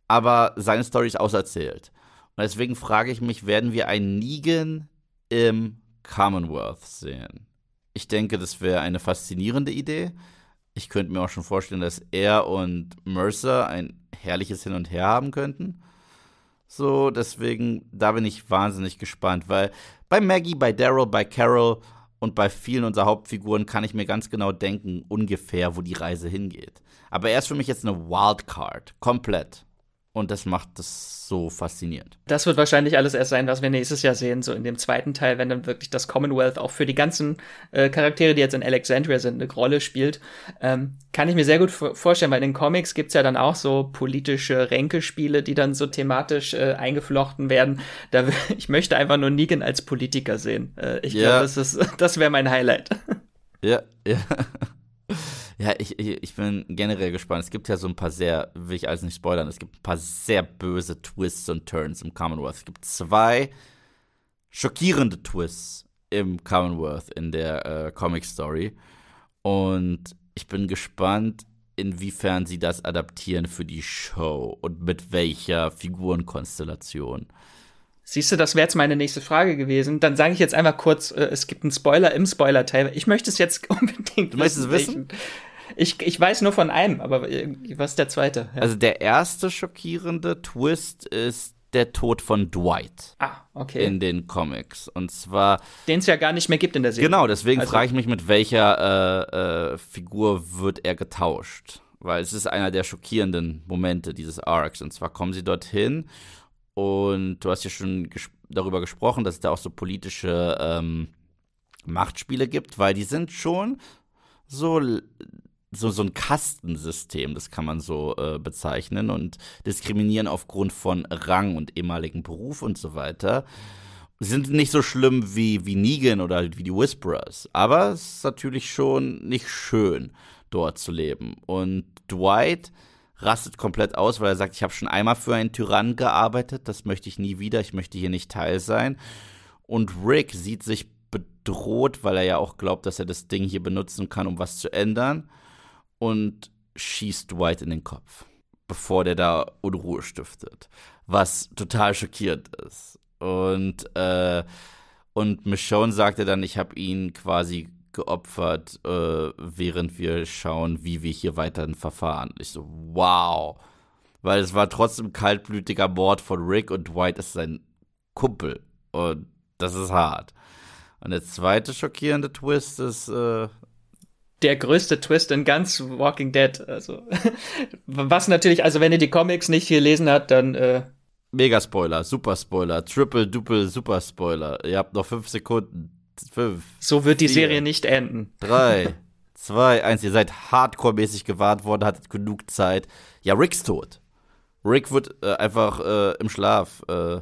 Aber seine Story ist auserzählt. Und deswegen frage ich mich, werden wir einen Negan im Commonwealth sehen. Ich denke, das wäre eine faszinierende Idee. Ich könnte mir auch schon vorstellen, dass er und Mercer ein herrliches Hin und Her haben könnten. So, deswegen, da bin ich wahnsinnig gespannt, weil bei Maggie, bei Daryl, bei Carol und bei vielen unserer Hauptfiguren kann ich mir ganz genau denken, ungefähr, wo die Reise hingeht. Aber er ist für mich jetzt eine Wildcard, komplett. Und das macht das so faszinierend. Das wird wahrscheinlich alles erst sein, was wir nächstes Jahr sehen, so in dem zweiten Teil, wenn dann wirklich das Commonwealth auch für die ganzen äh, Charaktere, die jetzt in Alexandria sind, eine Rolle spielt. Ähm, kann ich mir sehr gut vorstellen, weil in den Comics gibt's ja dann auch so politische Ränkespiele, die dann so thematisch äh, eingeflochten werden. Da, ich möchte einfach nur Negan als Politiker sehen. Äh, ich ja. glaube, das, das wäre mein Highlight. Ja, ja. Ja, ich, ich, ich bin generell gespannt. Es gibt ja so ein paar sehr, will ich alles nicht spoilern, es gibt ein paar sehr böse Twists und Turns im Commonwealth. Es gibt zwei schockierende Twists im Commonwealth in der äh, Comic Story. Und ich bin gespannt, inwiefern sie das adaptieren für die Show und mit welcher Figurenkonstellation. Siehst du, das wäre jetzt meine nächste Frage gewesen. Dann sage ich jetzt einmal kurz, äh, es gibt einen Spoiler im Spoiler-Teil. Ich möchte es jetzt unbedingt du möchtest es wissen? Ich, ich weiß nur von einem, aber was ist der zweite? Ja. Also der erste schockierende Twist ist der Tod von Dwight. Ah, okay. In den Comics. Und zwar. Den es ja gar nicht mehr gibt in der Serie. Genau, deswegen also. frage ich mich, mit welcher äh, äh, Figur wird er getauscht. Weil es ist einer der schockierenden Momente dieses Arcs. Und zwar kommen sie dorthin und du hast ja schon ges darüber gesprochen, dass es da auch so politische ähm, Machtspiele gibt, weil die sind schon so so, so ein Kastensystem, das kann man so äh, bezeichnen, und diskriminieren aufgrund von Rang und ehemaligen Beruf und so weiter. Sie sind nicht so schlimm wie, wie Negan oder wie die Whisperers, aber es ist natürlich schon nicht schön, dort zu leben. Und Dwight rastet komplett aus, weil er sagt, ich habe schon einmal für einen Tyrann gearbeitet, das möchte ich nie wieder, ich möchte hier nicht Teil sein. Und Rick sieht sich bedroht, weil er ja auch glaubt, dass er das Ding hier benutzen kann, um was zu ändern und schießt Dwight in den Kopf, bevor der da Unruhe stiftet. Was total schockierend ist. Und, äh, und Michonne sagte dann, ich habe ihn quasi geopfert, äh, während wir schauen, wie wir hier weiter verfahren. Ich so, wow. weil es war trotzdem kaltblütiger Mord von Rick und Dwight ist sein Kumpel. Und das ist hart. Und der zweite schockierende Twist ist äh, der größte Twist in ganz Walking Dead. Also was natürlich, also wenn ihr die Comics nicht gelesen habt, dann äh Mega Spoiler, Super Spoiler, Triple Duple Super Spoiler. Ihr habt noch fünf Sekunden. Fünf. So wird die vier, Serie nicht enden. Drei, zwei, eins. Ihr seid hardcore-mäßig gewarnt worden, hattet genug Zeit. Ja, Ricks tot. Rick wird äh, einfach äh, im Schlaf äh,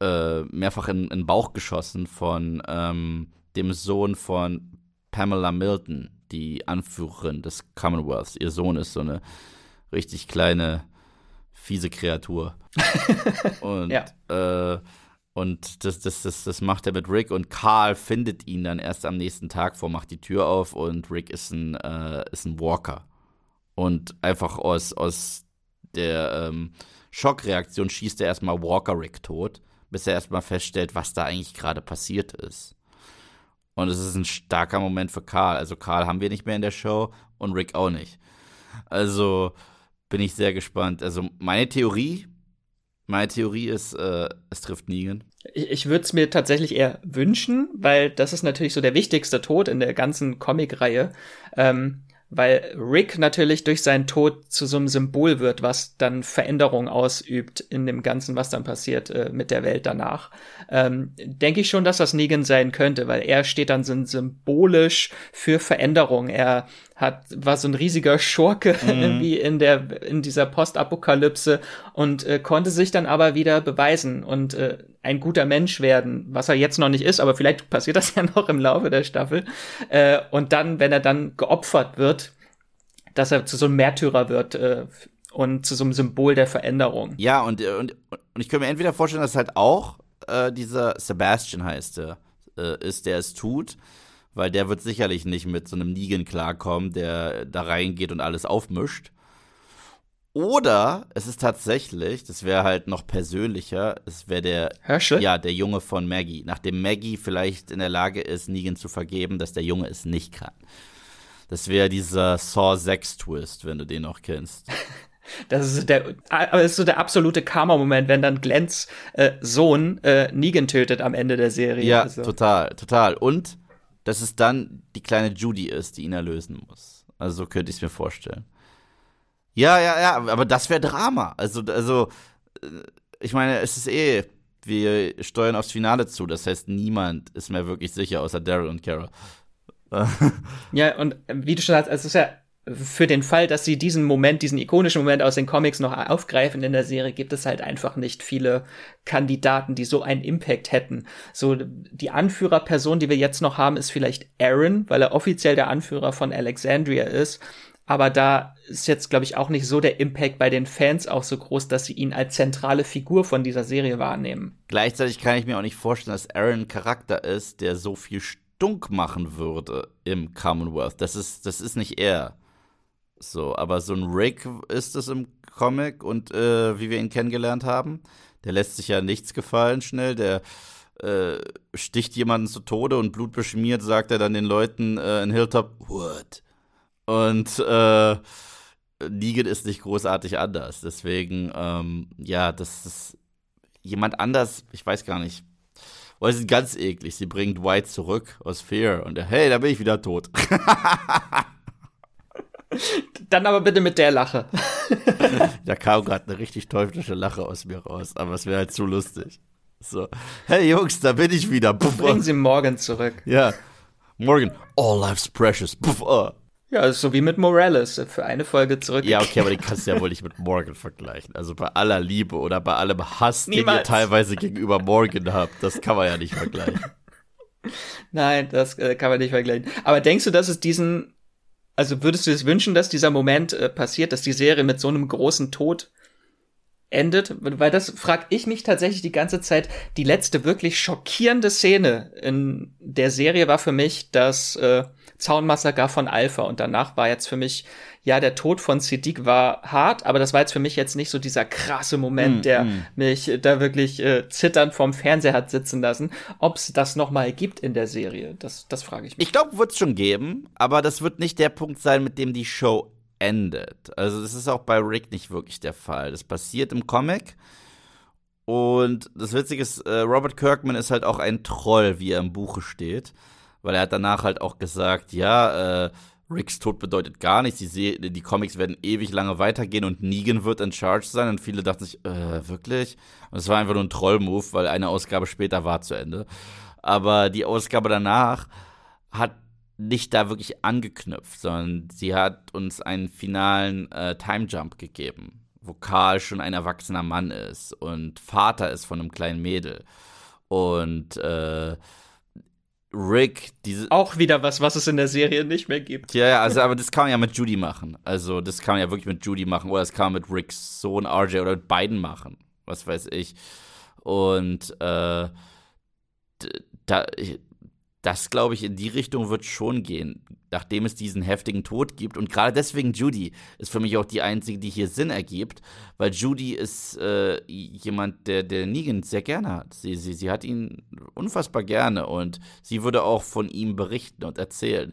äh, mehrfach in, in den Bauch geschossen von ähm, dem Sohn von Pamela Milton, die Anführerin des Commonwealths. Ihr Sohn ist so eine richtig kleine, fiese Kreatur. und ja. äh, und das, das, das, das macht er mit Rick und Carl findet ihn dann erst am nächsten Tag vor, macht die Tür auf und Rick ist ein, äh, ist ein Walker. Und einfach aus, aus der ähm, Schockreaktion schießt er erstmal Walker Rick tot, bis er erstmal feststellt, was da eigentlich gerade passiert ist. Und es ist ein starker Moment für Karl. Also Karl haben wir nicht mehr in der Show und Rick auch nicht. Also bin ich sehr gespannt. Also meine Theorie, meine Theorie ist, äh, es trifft Negan. Ich, ich würde es mir tatsächlich eher wünschen, weil das ist natürlich so der wichtigste Tod in der ganzen Comic-Reihe. Ähm, weil Rick natürlich durch seinen Tod zu so einem Symbol wird, was dann Veränderung ausübt in dem Ganzen, was dann passiert äh, mit der Welt danach. Ähm, Denke ich schon, dass das Negan sein könnte, weil er steht dann so symbolisch für Veränderung. Er hat, war so ein riesiger Schurke mhm. irgendwie in der, in dieser Postapokalypse und äh, konnte sich dann aber wieder beweisen und äh, ein guter Mensch werden, was er jetzt noch nicht ist, aber vielleicht passiert das ja noch im Laufe der Staffel. Äh, und dann, wenn er dann geopfert wird, dass er zu so einem Märtyrer wird äh, und zu so einem Symbol der Veränderung. Ja, und, äh, und, und ich könnte mir entweder vorstellen, dass halt auch äh, dieser Sebastian heißt der, äh, ist, der es tut weil der wird sicherlich nicht mit so einem Negan klarkommen, der da reingeht und alles aufmischt. Oder es ist tatsächlich, das wäre halt noch persönlicher, es wäre der Herschel? Ja, der Junge von Maggie. Nachdem Maggie vielleicht in der Lage ist, Negan zu vergeben, dass der Junge es nicht kann. Das wäre dieser Saw 6 Twist, wenn du den noch kennst. Das ist der, aber ist so der absolute Karma-Moment, wenn dann Glens äh, Sohn äh, Negan tötet am Ende der Serie. Ja, also. total, total. Und dass es dann die kleine Judy ist, die ihn erlösen muss. Also so könnte ich es mir vorstellen. Ja, ja, ja, aber das wäre Drama. Also, also, äh, ich meine, es ist eh, wir steuern aufs Finale zu. Das heißt, niemand ist mehr wirklich sicher, außer Daryl und Carol. ja, und wie du schon sagst, es ist ja für den Fall, dass sie diesen Moment, diesen ikonischen Moment aus den Comics noch aufgreifen in der Serie, gibt es halt einfach nicht viele Kandidaten, die so einen Impact hätten. So, die Anführerperson, die wir jetzt noch haben, ist vielleicht Aaron, weil er offiziell der Anführer von Alexandria ist. Aber da ist jetzt, glaube ich, auch nicht so der Impact bei den Fans auch so groß, dass sie ihn als zentrale Figur von dieser Serie wahrnehmen. Gleichzeitig kann ich mir auch nicht vorstellen, dass Aaron ein Charakter ist, der so viel stunk machen würde im Commonwealth. Das ist, das ist nicht er. So, aber so ein Rick ist es im Comic und äh, wie wir ihn kennengelernt haben, der lässt sich ja nichts gefallen schnell, der äh, sticht jemanden zu Tode und blutbeschmiert sagt er dann den Leuten äh, in Hilltop, what? Und äh, Negan ist nicht großartig anders. Deswegen, ähm, ja, das ist jemand anders, ich weiß gar nicht. Weil sie sind ganz eklig. Sie bringen Dwight zurück aus Fear und er, hey, da bin ich wieder tot. Dann aber bitte mit der Lache. da kam gerade eine richtig teuflische Lache aus mir raus, aber es wäre halt zu lustig. So, hey Jungs, da bin ich wieder. Bringen Sie morgen zurück. Ja, morgen. All life's precious. Puff, oh. Ja, so wie mit Morales für eine Folge zurück. Ja, okay, aber den kannst du ja wohl nicht mit Morgan vergleichen. Also bei aller Liebe oder bei allem Hass, Niemals. den ihr teilweise gegenüber Morgan habt, das kann man ja nicht vergleichen. Nein, das äh, kann man nicht vergleichen. Aber denkst du, dass es diesen also würdest du es wünschen, dass dieser Moment äh, passiert, dass die Serie mit so einem großen Tod endet? Weil das frag ich mich tatsächlich die ganze Zeit. Die letzte wirklich schockierende Szene in der Serie war für mich das äh, Zaunmassaker von Alpha und danach war jetzt für mich ja, der Tod von Siddiq war hart, aber das war jetzt für mich jetzt nicht so dieser krasse Moment, mm, der mm. mich da wirklich äh, zitternd vorm Fernseher hat sitzen lassen. Ob es das noch mal gibt in der Serie, das, das frage ich mich. Ich glaube, wird es schon geben, aber das wird nicht der Punkt sein, mit dem die Show endet. Also das ist auch bei Rick nicht wirklich der Fall. Das passiert im Comic. Und das Witzige ist, äh, Robert Kirkman ist halt auch ein Troll, wie er im Buche steht. Weil er hat danach halt auch gesagt, ja, äh, Ricks Tod bedeutet gar nichts. Die, die Comics werden ewig lange weitergehen und Negan wird in Charge sein. Und viele dachten sich, äh, wirklich? Und es war einfach nur ein Troll-Move, weil eine Ausgabe später war zu Ende. Aber die Ausgabe danach hat nicht da wirklich angeknüpft, sondern sie hat uns einen finalen äh, Time Jump gegeben, wo Karl schon ein erwachsener Mann ist und Vater ist von einem kleinen Mädel. Und äh, Rick, diese. Auch wieder was, was es in der Serie nicht mehr gibt. Ja, ja, also, aber das kann man ja mit Judy machen. Also, das kann man ja wirklich mit Judy machen. Oder das kann man mit Ricks Sohn RJ oder mit beiden machen. Was weiß ich. Und, äh, da, das glaube ich, in die Richtung wird schon gehen, nachdem es diesen heftigen Tod gibt. Und gerade deswegen Judy ist für mich auch die einzige, die hier Sinn ergibt, weil Judy ist äh, jemand, der, der Negan sehr gerne hat. Sie, sie, sie hat ihn unfassbar gerne und sie würde auch von ihm berichten und erzählen.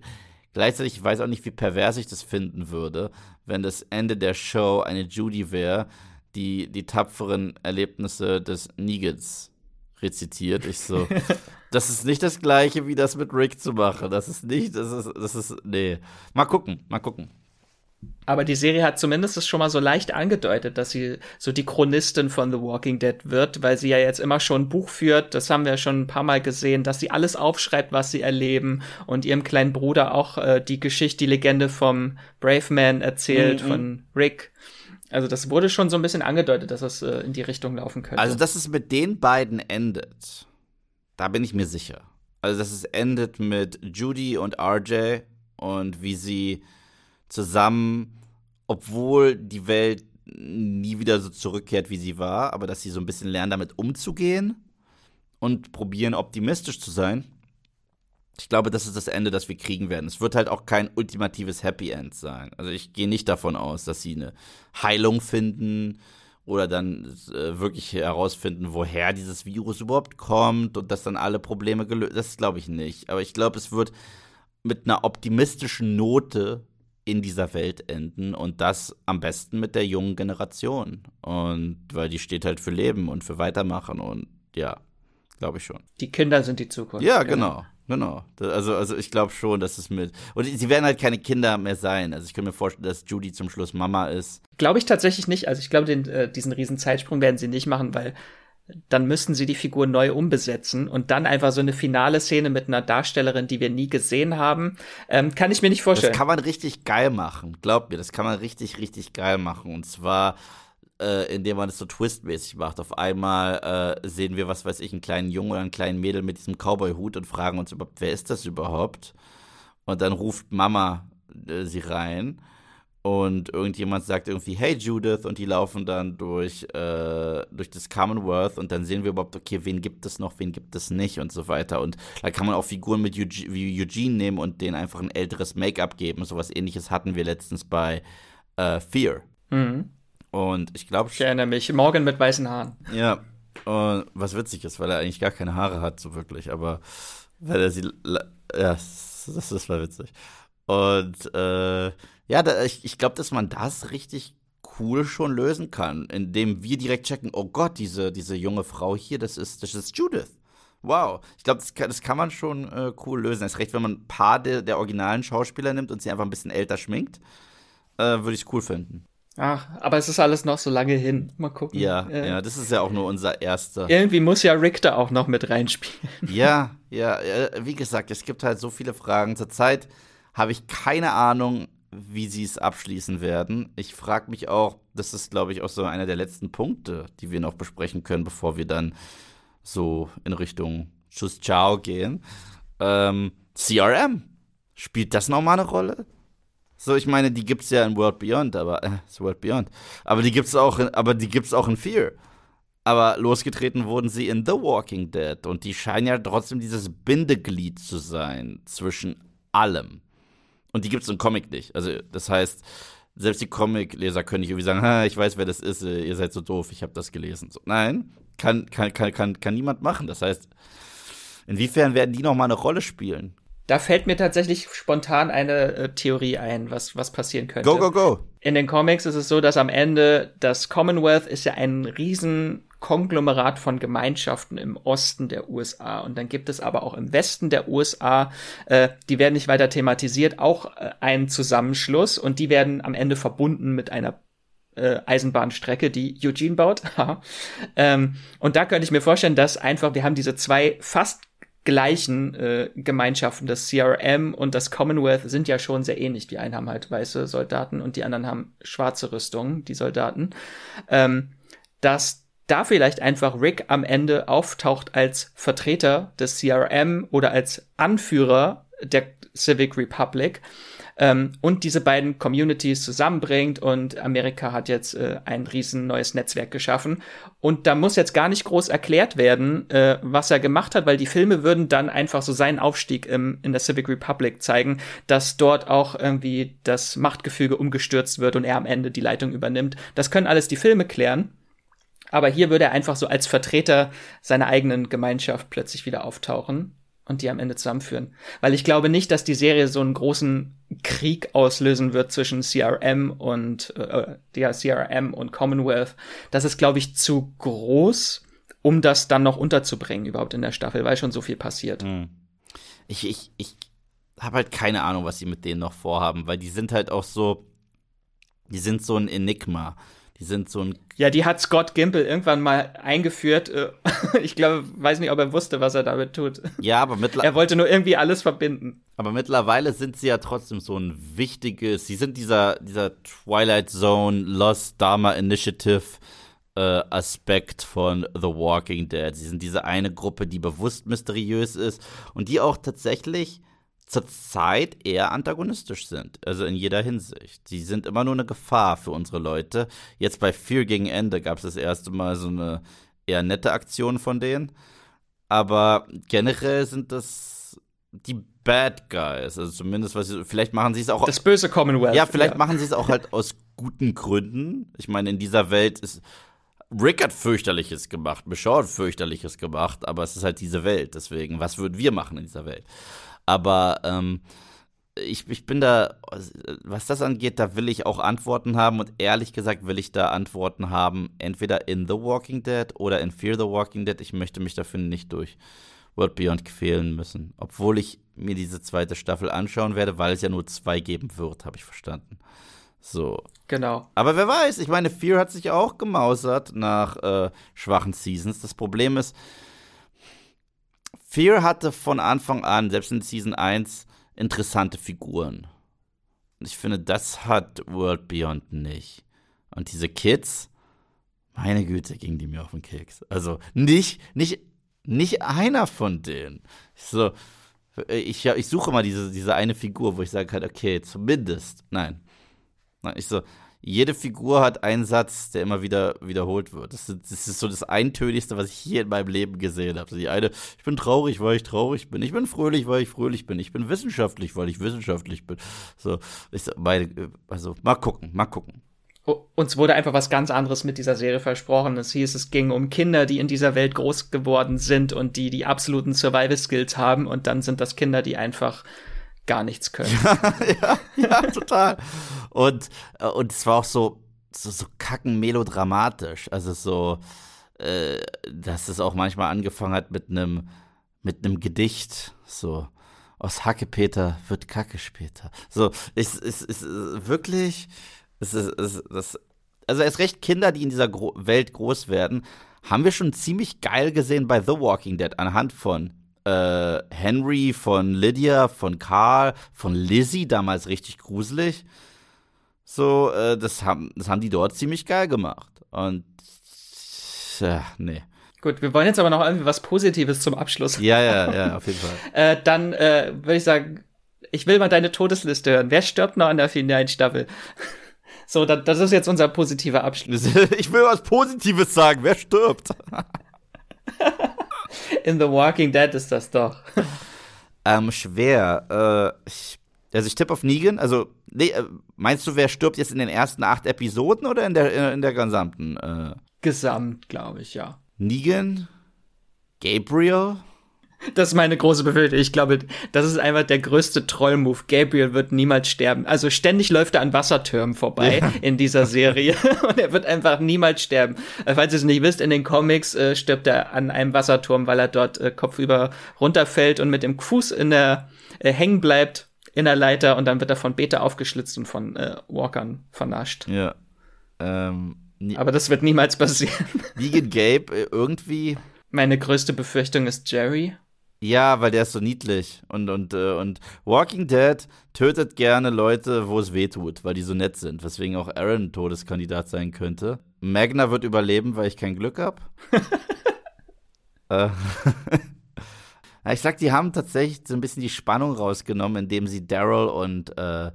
Gleichzeitig ich weiß auch nicht, wie pervers ich das finden würde, wenn das Ende der Show eine Judy wäre, die die tapferen Erlebnisse des Negans rezitiert. Ich so, das ist nicht das gleiche, wie das mit Rick zu machen. Das ist nicht, das ist, das ist, nee. Mal gucken, mal gucken. Aber die Serie hat zumindest schon mal so leicht angedeutet, dass sie so die Chronistin von The Walking Dead wird, weil sie ja jetzt immer schon ein Buch führt. Das haben wir schon ein paar Mal gesehen, dass sie alles aufschreibt, was sie erleben und ihrem kleinen Bruder auch äh, die Geschichte, die Legende vom Brave Man erzählt, mhm. von Rick. Also das wurde schon so ein bisschen angedeutet, dass es äh, in die Richtung laufen könnte. Also dass es mit den beiden endet, da bin ich mir sicher. Also dass es endet mit Judy und RJ und wie sie zusammen, obwohl die Welt nie wieder so zurückkehrt, wie sie war, aber dass sie so ein bisschen lernen, damit umzugehen und probieren, optimistisch zu sein ich glaube, das ist das Ende, das wir kriegen werden. Es wird halt auch kein ultimatives Happy End sein. Also ich gehe nicht davon aus, dass sie eine Heilung finden oder dann äh, wirklich herausfinden, woher dieses Virus überhaupt kommt und dass dann alle Probleme gelöst. Das glaube ich nicht. Aber ich glaube, es wird mit einer optimistischen Note in dieser Welt enden und das am besten mit der jungen Generation. Und weil die steht halt für Leben und für Weitermachen und ja, glaube ich schon. Die Kinder sind die Zukunft. Ja, genau. Genau. Also, also ich glaube schon, dass es mit. Und sie werden halt keine Kinder mehr sein. Also ich kann mir vorstellen, dass Judy zum Schluss Mama ist. Glaube ich tatsächlich nicht. Also ich glaube, äh, diesen riesen Zeitsprung werden sie nicht machen, weil dann müssten sie die Figur neu umbesetzen und dann einfach so eine finale Szene mit einer Darstellerin, die wir nie gesehen haben, ähm, kann ich mir nicht vorstellen. Das kann man richtig geil machen. Glaubt mir, das kann man richtig, richtig geil machen. Und zwar äh, indem man es so twistmäßig macht. Auf einmal äh, sehen wir, was weiß ich, einen kleinen Jungen oder einen kleinen Mädel mit diesem Cowboy-Hut und fragen uns überhaupt, wer ist das überhaupt? Und dann ruft Mama äh, sie rein und irgendjemand sagt irgendwie, hey Judith, und die laufen dann durch, äh, durch das Commonwealth und dann sehen wir überhaupt, okay, wen gibt es noch, wen gibt es nicht und so weiter. Und da kann man auch Figuren mit Eugene, wie Eugene nehmen und denen einfach ein älteres Make-up geben. Sowas ähnliches hatten wir letztens bei äh, Fear. Mhm. Und ich glaube. Ich erinnere mich, Morgan mit weißen Haaren. Ja. Und was witzig ist, weil er eigentlich gar keine Haare hat, so wirklich. Aber weil er sie. Ja, das, das war witzig. Und äh, ja, da, ich, ich glaube, dass man das richtig cool schon lösen kann, indem wir direkt checken, oh Gott, diese, diese junge Frau hier, das ist, das ist Judith. Wow, ich glaube, das, das, kann man schon äh, cool lösen. Erst recht, wenn man ein paar der, der originalen Schauspieler nimmt und sie einfach ein bisschen älter schminkt, äh, würde ich es cool finden. Ach, aber es ist alles noch so lange hin. Mal gucken. Ja, äh, ja, das ist ja auch nur unser erster. Irgendwie muss ja Rick da auch noch mit reinspielen. Ja, ja, wie gesagt, es gibt halt so viele Fragen. Zurzeit habe ich keine Ahnung, wie sie es abschließen werden. Ich frage mich auch, das ist, glaube ich, auch so einer der letzten Punkte, die wir noch besprechen können, bevor wir dann so in Richtung Schuss Ciao gehen. Ähm, CRM. Spielt das nochmal eine Rolle? So, ich meine, die gibt's ja in World Beyond, aber äh, World Beyond. Aber die gibt's auch, in, aber die gibt's auch in Fear. Aber losgetreten wurden sie in The Walking Dead und die scheinen ja trotzdem dieses Bindeglied zu sein zwischen allem. Und die gibt's im Comic nicht. Also, das heißt, selbst die Comic-Leser können nicht irgendwie sagen, ich weiß, wer das ist, äh, ihr seid so doof, ich habe das gelesen. So, nein, kann, kann, kann, kann, kann niemand machen. Das heißt, inwiefern werden die noch mal eine Rolle spielen? Da fällt mir tatsächlich spontan eine äh, Theorie ein, was, was passieren könnte. Go, go, go. In den Comics ist es so, dass am Ende das Commonwealth ist ja ein riesen Konglomerat von Gemeinschaften im Osten der USA. Und dann gibt es aber auch im Westen der USA, äh, die werden nicht weiter thematisiert, auch äh, einen Zusammenschluss und die werden am Ende verbunden mit einer äh, Eisenbahnstrecke, die Eugene baut. ähm, und da könnte ich mir vorstellen, dass einfach, wir haben diese zwei fast gleichen äh, Gemeinschaften, das CRM und das Commonwealth sind ja schon sehr ähnlich. Die einen haben halt weiße Soldaten und die anderen haben schwarze Rüstungen, die Soldaten. Ähm, dass da vielleicht einfach Rick am Ende auftaucht als Vertreter des CRM oder als Anführer der Civic Republic ähm, und diese beiden Communities zusammenbringt und Amerika hat jetzt äh, ein riesen neues Netzwerk geschaffen und da muss jetzt gar nicht groß erklärt werden, äh, was er gemacht hat, weil die Filme würden dann einfach so seinen Aufstieg im, in der Civic Republic zeigen, dass dort auch irgendwie das Machtgefüge umgestürzt wird und er am Ende die Leitung übernimmt. Das können alles die Filme klären. Aber hier würde er einfach so als Vertreter seiner eigenen Gemeinschaft plötzlich wieder auftauchen und die am Ende zusammenführen. Weil ich glaube nicht, dass die Serie so einen großen Krieg auslösen wird zwischen CRM und äh, ja, CRM und Commonwealth. Das ist, glaube ich, zu groß, um das dann noch unterzubringen überhaupt in der Staffel, weil schon so viel passiert. Hm. Ich, ich, ich habe halt keine Ahnung, was sie mit denen noch vorhaben, weil die sind halt auch so, die sind so ein Enigma. Die sind so ein. Ja, die hat Scott Gimple irgendwann mal eingeführt. Äh, ich glaube, weiß nicht, ob er wusste, was er damit tut. Ja, aber mittlerweile. Er wollte nur irgendwie alles verbinden. Aber mittlerweile sind sie ja trotzdem so ein wichtiges. Sie sind dieser, dieser Twilight Zone Lost Dharma Initiative. Äh, Aspekt von The Walking Dead. Sie sind diese eine Gruppe, die bewusst mysteriös ist und die auch tatsächlich zurzeit eher antagonistisch sind. Also in jeder Hinsicht. Sie sind immer nur eine Gefahr für unsere Leute. Jetzt bei Fear gegen Ende gab es das erste Mal so eine eher nette Aktion von denen. Aber generell sind das die Bad Guys. Also zumindest, was sie, vielleicht machen sie es auch. Das böse Commonwealth. Ja, vielleicht ja. machen sie es auch halt aus guten Gründen. Ich meine, in dieser Welt ist. Rick hat fürchterliches gemacht, hat fürchterliches gemacht, aber es ist halt diese Welt. Deswegen, was würden wir machen in dieser Welt? Aber ähm, ich, ich bin da, was das angeht, da will ich auch Antworten haben und ehrlich gesagt will ich da Antworten haben, entweder in The Walking Dead oder in Fear the Walking Dead. Ich möchte mich dafür nicht durch World Beyond quälen müssen. Obwohl ich mir diese zweite Staffel anschauen werde, weil es ja nur zwei geben wird, habe ich verstanden. So. Genau. Aber wer weiß, ich meine, Fear hat sich auch gemausert nach äh, schwachen Seasons. Das Problem ist, Fear hatte von Anfang an, selbst in Season 1, interessante Figuren. Und ich finde, das hat World Beyond nicht. Und diese Kids, meine Güte, gingen die mir auf den Keks. Also nicht, nicht, nicht einer von denen. So, ich, ich suche mal diese, diese eine Figur, wo ich sage halt, okay, zumindest. Nein. Ich so, jede Figur hat einen Satz, der immer wieder wiederholt wird. Das ist, das ist so das Eintönigste, was ich hier in meinem Leben gesehen habe. Die eine, ich bin traurig, weil ich traurig bin. Ich bin fröhlich, weil ich fröhlich bin. Ich bin wissenschaftlich, weil ich wissenschaftlich bin. So, ich, meine, also mal gucken, mal gucken. Uns wurde einfach was ganz anderes mit dieser Serie versprochen. Es hieß, es ging um Kinder, die in dieser Welt groß geworden sind und die die absoluten Survival Skills haben. Und dann sind das Kinder, die einfach gar nichts können. ja, ja, total. Und, äh, und es war auch so, so, so kacken melodramatisch. Also so, äh, dass es auch manchmal angefangen hat mit einem mit einem Gedicht. So, aus Hackepeter wird Kacke später. So, es ist, ist, ist wirklich, es ist, ist, also erst recht Kinder, die in dieser Gro Welt groß werden, haben wir schon ziemlich geil gesehen bei The Walking Dead anhand von äh, Henry, von Lydia, von Carl, von Lizzie, damals richtig gruselig. So, äh, das, haben, das haben die dort ziemlich geil gemacht. Und, ja, nee. Gut, wir wollen jetzt aber noch irgendwie was Positives zum Abschluss. Ja, ja, ja, auf jeden Fall. äh, dann äh, würde ich sagen, ich will mal deine Todesliste hören. Wer stirbt noch an der finalen Staffel? so, das, das ist jetzt unser positiver Abschluss. ich will was Positives sagen. Wer stirbt? In The Walking Dead ist das doch. Ähm, schwer. Äh, ich, also ich tippe auf Negan. Also, nee, äh, meinst du, wer stirbt jetzt in den ersten acht Episoden oder in der, in der gesamten? Äh? Gesamt, glaube ich, ja. Negan? Gabriel? Das ist meine große Befürchtung. Ich glaube, das ist einfach der größte Trollmove. Gabriel wird niemals sterben. Also ständig läuft er an Wassertürmen vorbei ja. in dieser Serie und er wird einfach niemals sterben. Äh, falls ihr es nicht wisst, in den Comics äh, stirbt er an einem Wasserturm, weil er dort äh, kopfüber runterfällt und mit dem Fuß in der äh, hängen bleibt in der Leiter und dann wird er von Beta aufgeschlitzt und von äh, Walkern vernascht. Ja. Ähm, Aber das wird niemals passieren. Wie geht Gabe äh, irgendwie? Meine größte Befürchtung ist Jerry. Ja, weil der ist so niedlich. Und, und, äh, und Walking Dead tötet gerne Leute, wo es weh tut, weil die so nett sind. Weswegen auch Aaron ein Todeskandidat sein könnte. Magna wird überleben, weil ich kein Glück habe. äh. ich sag, die haben tatsächlich so ein bisschen die Spannung rausgenommen, indem sie Daryl und äh,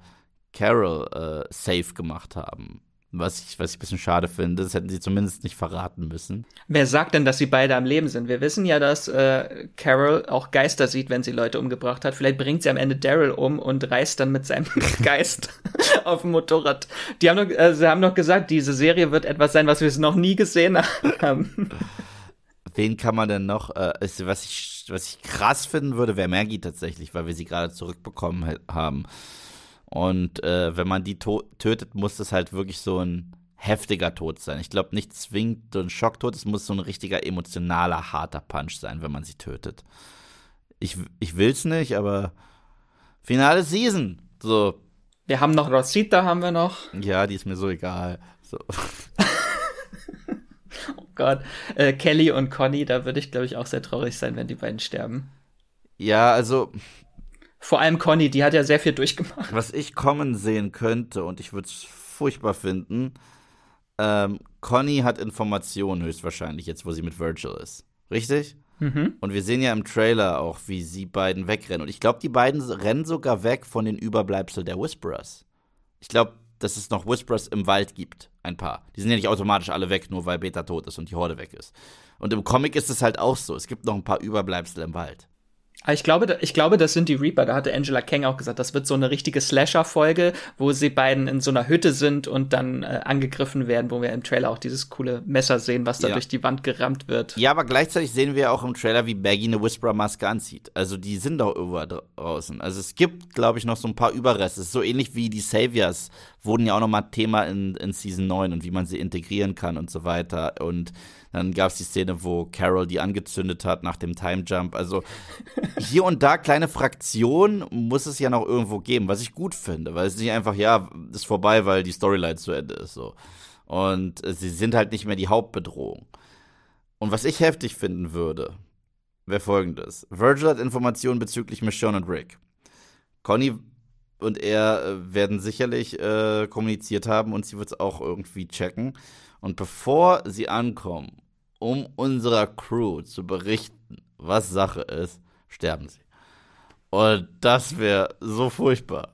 Carol äh, safe gemacht haben. Was ich, was ich ein bisschen schade finde, das hätten sie zumindest nicht verraten müssen. Wer sagt denn, dass sie beide am Leben sind? Wir wissen ja, dass äh, Carol auch Geister sieht, wenn sie Leute umgebracht hat. Vielleicht bringt sie am Ende Daryl um und reist dann mit seinem Geist auf dem Motorrad. Die haben noch, äh, sie haben noch gesagt, diese Serie wird etwas sein, was wir noch nie gesehen haben. Wen kann man denn noch? Äh, was, ich, was ich krass finden würde, wäre Maggie tatsächlich, weil wir sie gerade zurückbekommen haben. Und äh, wenn man die tötet, muss das halt wirklich so ein heftiger Tod sein. Ich glaube nicht zwingend so ein Schocktod, es muss so ein richtiger emotionaler, harter Punch sein, wenn man sie tötet. Ich, ich will's nicht, aber finale Season. So. Wir haben noch Rosita, haben wir noch. Ja, die ist mir so egal. So. Gott. Äh, Kelly und Conny, da würde ich, glaube ich, auch sehr traurig sein, wenn die beiden sterben. Ja, also vor allem Conny, die hat ja sehr viel durchgemacht. Was ich kommen sehen könnte, und ich würde es furchtbar finden, ähm, Conny hat Informationen höchstwahrscheinlich jetzt, wo sie mit Virgil ist. Richtig? Mhm. Und wir sehen ja im Trailer auch, wie sie beiden wegrennen. Und ich glaube, die beiden rennen sogar weg von den Überbleibseln der Whisperers. Ich glaube, dass es noch Whisperers im Wald gibt. Ein paar. Die sind ja nicht automatisch alle weg, nur weil Beta tot ist und die Horde weg ist. Und im Comic ist es halt auch so. Es gibt noch ein paar Überbleibsel im Wald. Ich glaube, ich glaube, das sind die Reaper. Da hatte Angela Kang auch gesagt, das wird so eine richtige Slasher-Folge, wo sie beiden in so einer Hütte sind und dann äh, angegriffen werden, wo wir im Trailer auch dieses coole Messer sehen, was da ja. durch die Wand gerammt wird. Ja, aber gleichzeitig sehen wir auch im Trailer, wie Baggy eine Whisperer-Maske anzieht. Also die sind doch irgendwo draußen. Also es gibt, glaube ich, noch so ein paar Überreste. So ähnlich wie die Saviors wurden ja auch noch mal Thema in, in Season 9 und wie man sie integrieren kann und so weiter. Und dann gab es die Szene, wo Carol die angezündet hat nach dem Time Jump. Also hier und da kleine Fraktionen muss es ja noch irgendwo geben, was ich gut finde, weil es nicht einfach, ja, ist vorbei, weil die Storyline zu Ende ist. So. Und äh, sie sind halt nicht mehr die Hauptbedrohung. Und was ich heftig finden würde, wäre folgendes. Virgil hat Informationen bezüglich Michonne und Rick. Conny und er äh, werden sicherlich äh, kommuniziert haben und sie wird es auch irgendwie checken. Und bevor sie ankommen, um unserer Crew zu berichten, was Sache ist, sterben sie. Und das wäre so furchtbar.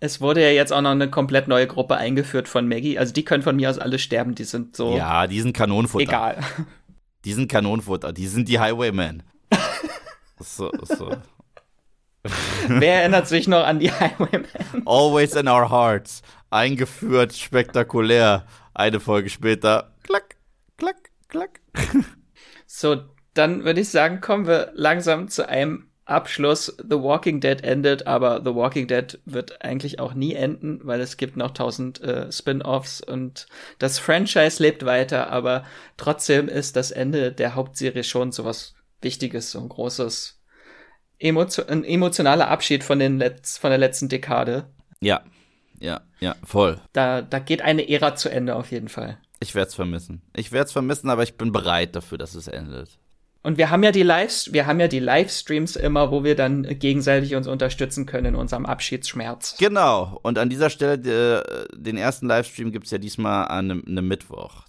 Es wurde ja jetzt auch noch eine komplett neue Gruppe eingeführt von Maggie. Also die können von mir aus alle sterben. Die sind so. Ja, die sind Kanonenfutter. Egal. Die sind Kanonenfutter. Die sind die Highwaymen. so, so. Wer erinnert sich noch an die Highwaymen? Always in our hearts. Eingeführt, spektakulär. Eine Folge später, klack, klack, klack. So, dann würde ich sagen, kommen wir langsam zu einem Abschluss. The Walking Dead endet, aber The Walking Dead wird eigentlich auch nie enden, weil es gibt noch tausend äh, Spin-offs und das Franchise lebt weiter, aber trotzdem ist das Ende der Hauptserie schon so was Wichtiges, so ein großes, Emotio ein emotionaler Abschied von, den Letz von der letzten Dekade. Ja, ja, ja, voll. Da, da geht eine Ära zu Ende auf jeden Fall. Ich werde es vermissen. Ich werde es vermissen, aber ich bin bereit dafür, dass es endet. Und wir haben ja die Lives, wir haben ja die Livestreams immer, wo wir dann gegenseitig uns unterstützen können in unserem Abschiedsschmerz. Genau. Und an dieser Stelle, äh, den ersten Livestream gibt es ja diesmal an einem, Mittwoch.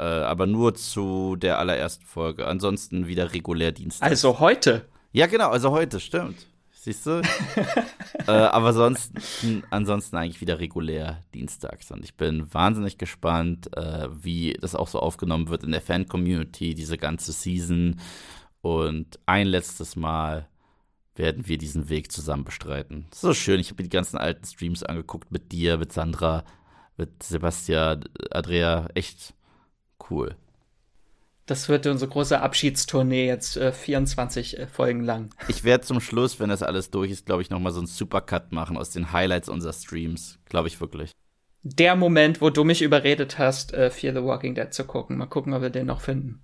Äh, aber nur zu der allerersten Folge. Ansonsten wieder regulär Dienstag. Also heute. Ja, genau, also heute, stimmt. Siehst du? äh, aber sonst, ansonsten eigentlich wieder regulär dienstags. Und ich bin wahnsinnig gespannt, äh, wie das auch so aufgenommen wird in der Fan-Community, diese ganze Season. Und ein letztes Mal werden wir diesen Weg zusammen bestreiten. So schön, ich habe mir die ganzen alten Streams angeguckt mit dir, mit Sandra, mit Sebastian, Andrea. Echt cool. Das wird unsere große Abschiedstournee jetzt äh, 24 äh, Folgen lang. Ich werde zum Schluss, wenn das alles durch ist, glaube ich, noch mal so einen Supercut machen aus den Highlights unserer Streams. Glaube ich wirklich. Der Moment, wo du mich überredet hast, äh, Fear the Walking Dead zu gucken. Mal gucken, ob wir den noch finden.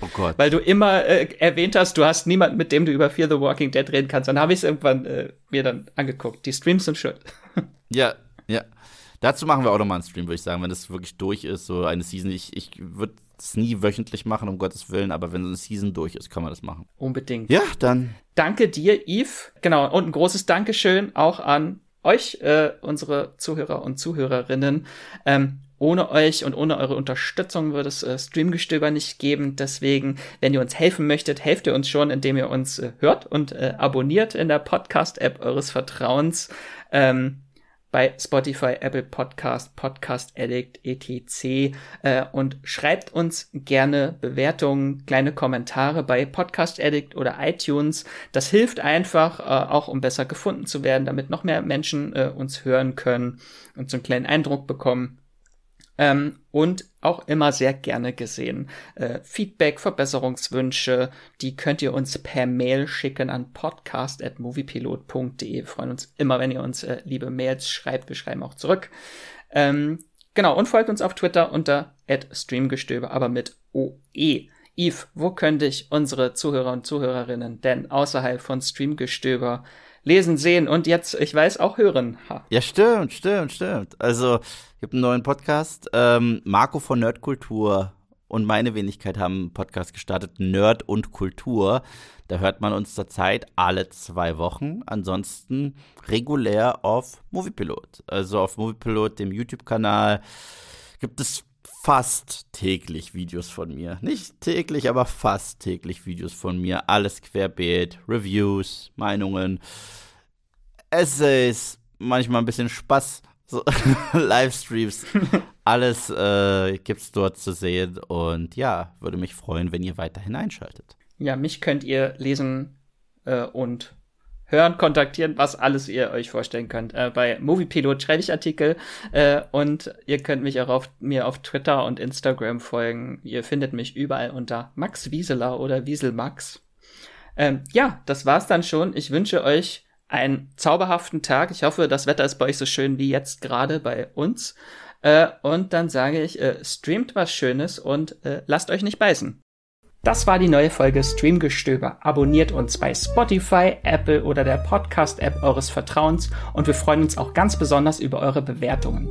Oh Gott. Weil du immer äh, erwähnt hast, du hast niemanden, mit dem du über Fear the Walking Dead reden kannst. Dann habe ich es irgendwann äh, mir dann angeguckt. Die Streams sind schön. ja, ja. Dazu machen wir auch noch mal einen Stream, würde ich sagen, wenn das wirklich durch ist, so eine Season. Ich, ich würde es nie wöchentlich machen, um Gottes Willen, aber wenn so eine Season durch ist, kann man das machen. Unbedingt. Ja, dann. Danke dir, Yves. Genau, und ein großes Dankeschön auch an euch, äh, unsere Zuhörer und Zuhörerinnen. Ähm, ohne euch und ohne eure Unterstützung würde es äh, Streamgestöber nicht geben. Deswegen, wenn ihr uns helfen möchtet, helft ihr uns schon, indem ihr uns äh, hört und äh, abonniert in der Podcast-App eures Vertrauens. Ähm, bei Spotify, Apple Podcast, Podcast Addict, etc. Äh, und schreibt uns gerne Bewertungen, kleine Kommentare bei Podcast Addict oder iTunes. Das hilft einfach, äh, auch um besser gefunden zu werden, damit noch mehr Menschen äh, uns hören können und so einen kleinen Eindruck bekommen, ähm, und auch immer sehr gerne gesehen. Äh, Feedback, Verbesserungswünsche, die könnt ihr uns per Mail schicken an podcast.moviepilot.de. Freuen uns immer, wenn ihr uns äh, liebe Mails schreibt. Wir schreiben auch zurück. Ähm, genau, und folgt uns auf Twitter unter streamgestöbe, aber mit OE. Yves, wo könnte ich unsere Zuhörer und Zuhörerinnen denn außerhalb von Streamgestöber lesen, sehen und jetzt, ich weiß, auch hören? Ha. Ja, stimmt, stimmt, stimmt. Also, ich habe einen neuen Podcast. Ähm, Marco von Nerdkultur und meine Wenigkeit haben einen Podcast gestartet, Nerd und Kultur. Da hört man uns zurzeit alle zwei Wochen. Ansonsten regulär auf Moviepilot. Also auf Moviepilot, dem YouTube-Kanal, gibt es fast täglich Videos von mir. Nicht täglich, aber fast täglich Videos von mir. Alles querbeet, Reviews, Meinungen, Essays, manchmal ein bisschen Spaß so, Livestreams, alles äh, gibt's dort zu sehen und ja, würde mich freuen, wenn ihr weiterhin einschaltet. Ja, mich könnt ihr lesen äh, und hören, kontaktieren, was alles ihr euch vorstellen könnt. Äh, bei Moviepilot schreibe ich Artikel äh, und ihr könnt mich auch auf, mir auf Twitter und Instagram folgen. Ihr findet mich überall unter Max Wieseler oder Wieselmax. Ähm, ja, das war's dann schon. Ich wünsche euch einen zauberhaften Tag. Ich hoffe, das Wetter ist bei euch so schön wie jetzt gerade bei uns. Äh, und dann sage ich, äh, streamt was Schönes und äh, lasst euch nicht beißen. Das war die neue Folge Streamgestöber. Abonniert uns bei Spotify, Apple oder der Podcast-App eures Vertrauens und wir freuen uns auch ganz besonders über eure Bewertungen.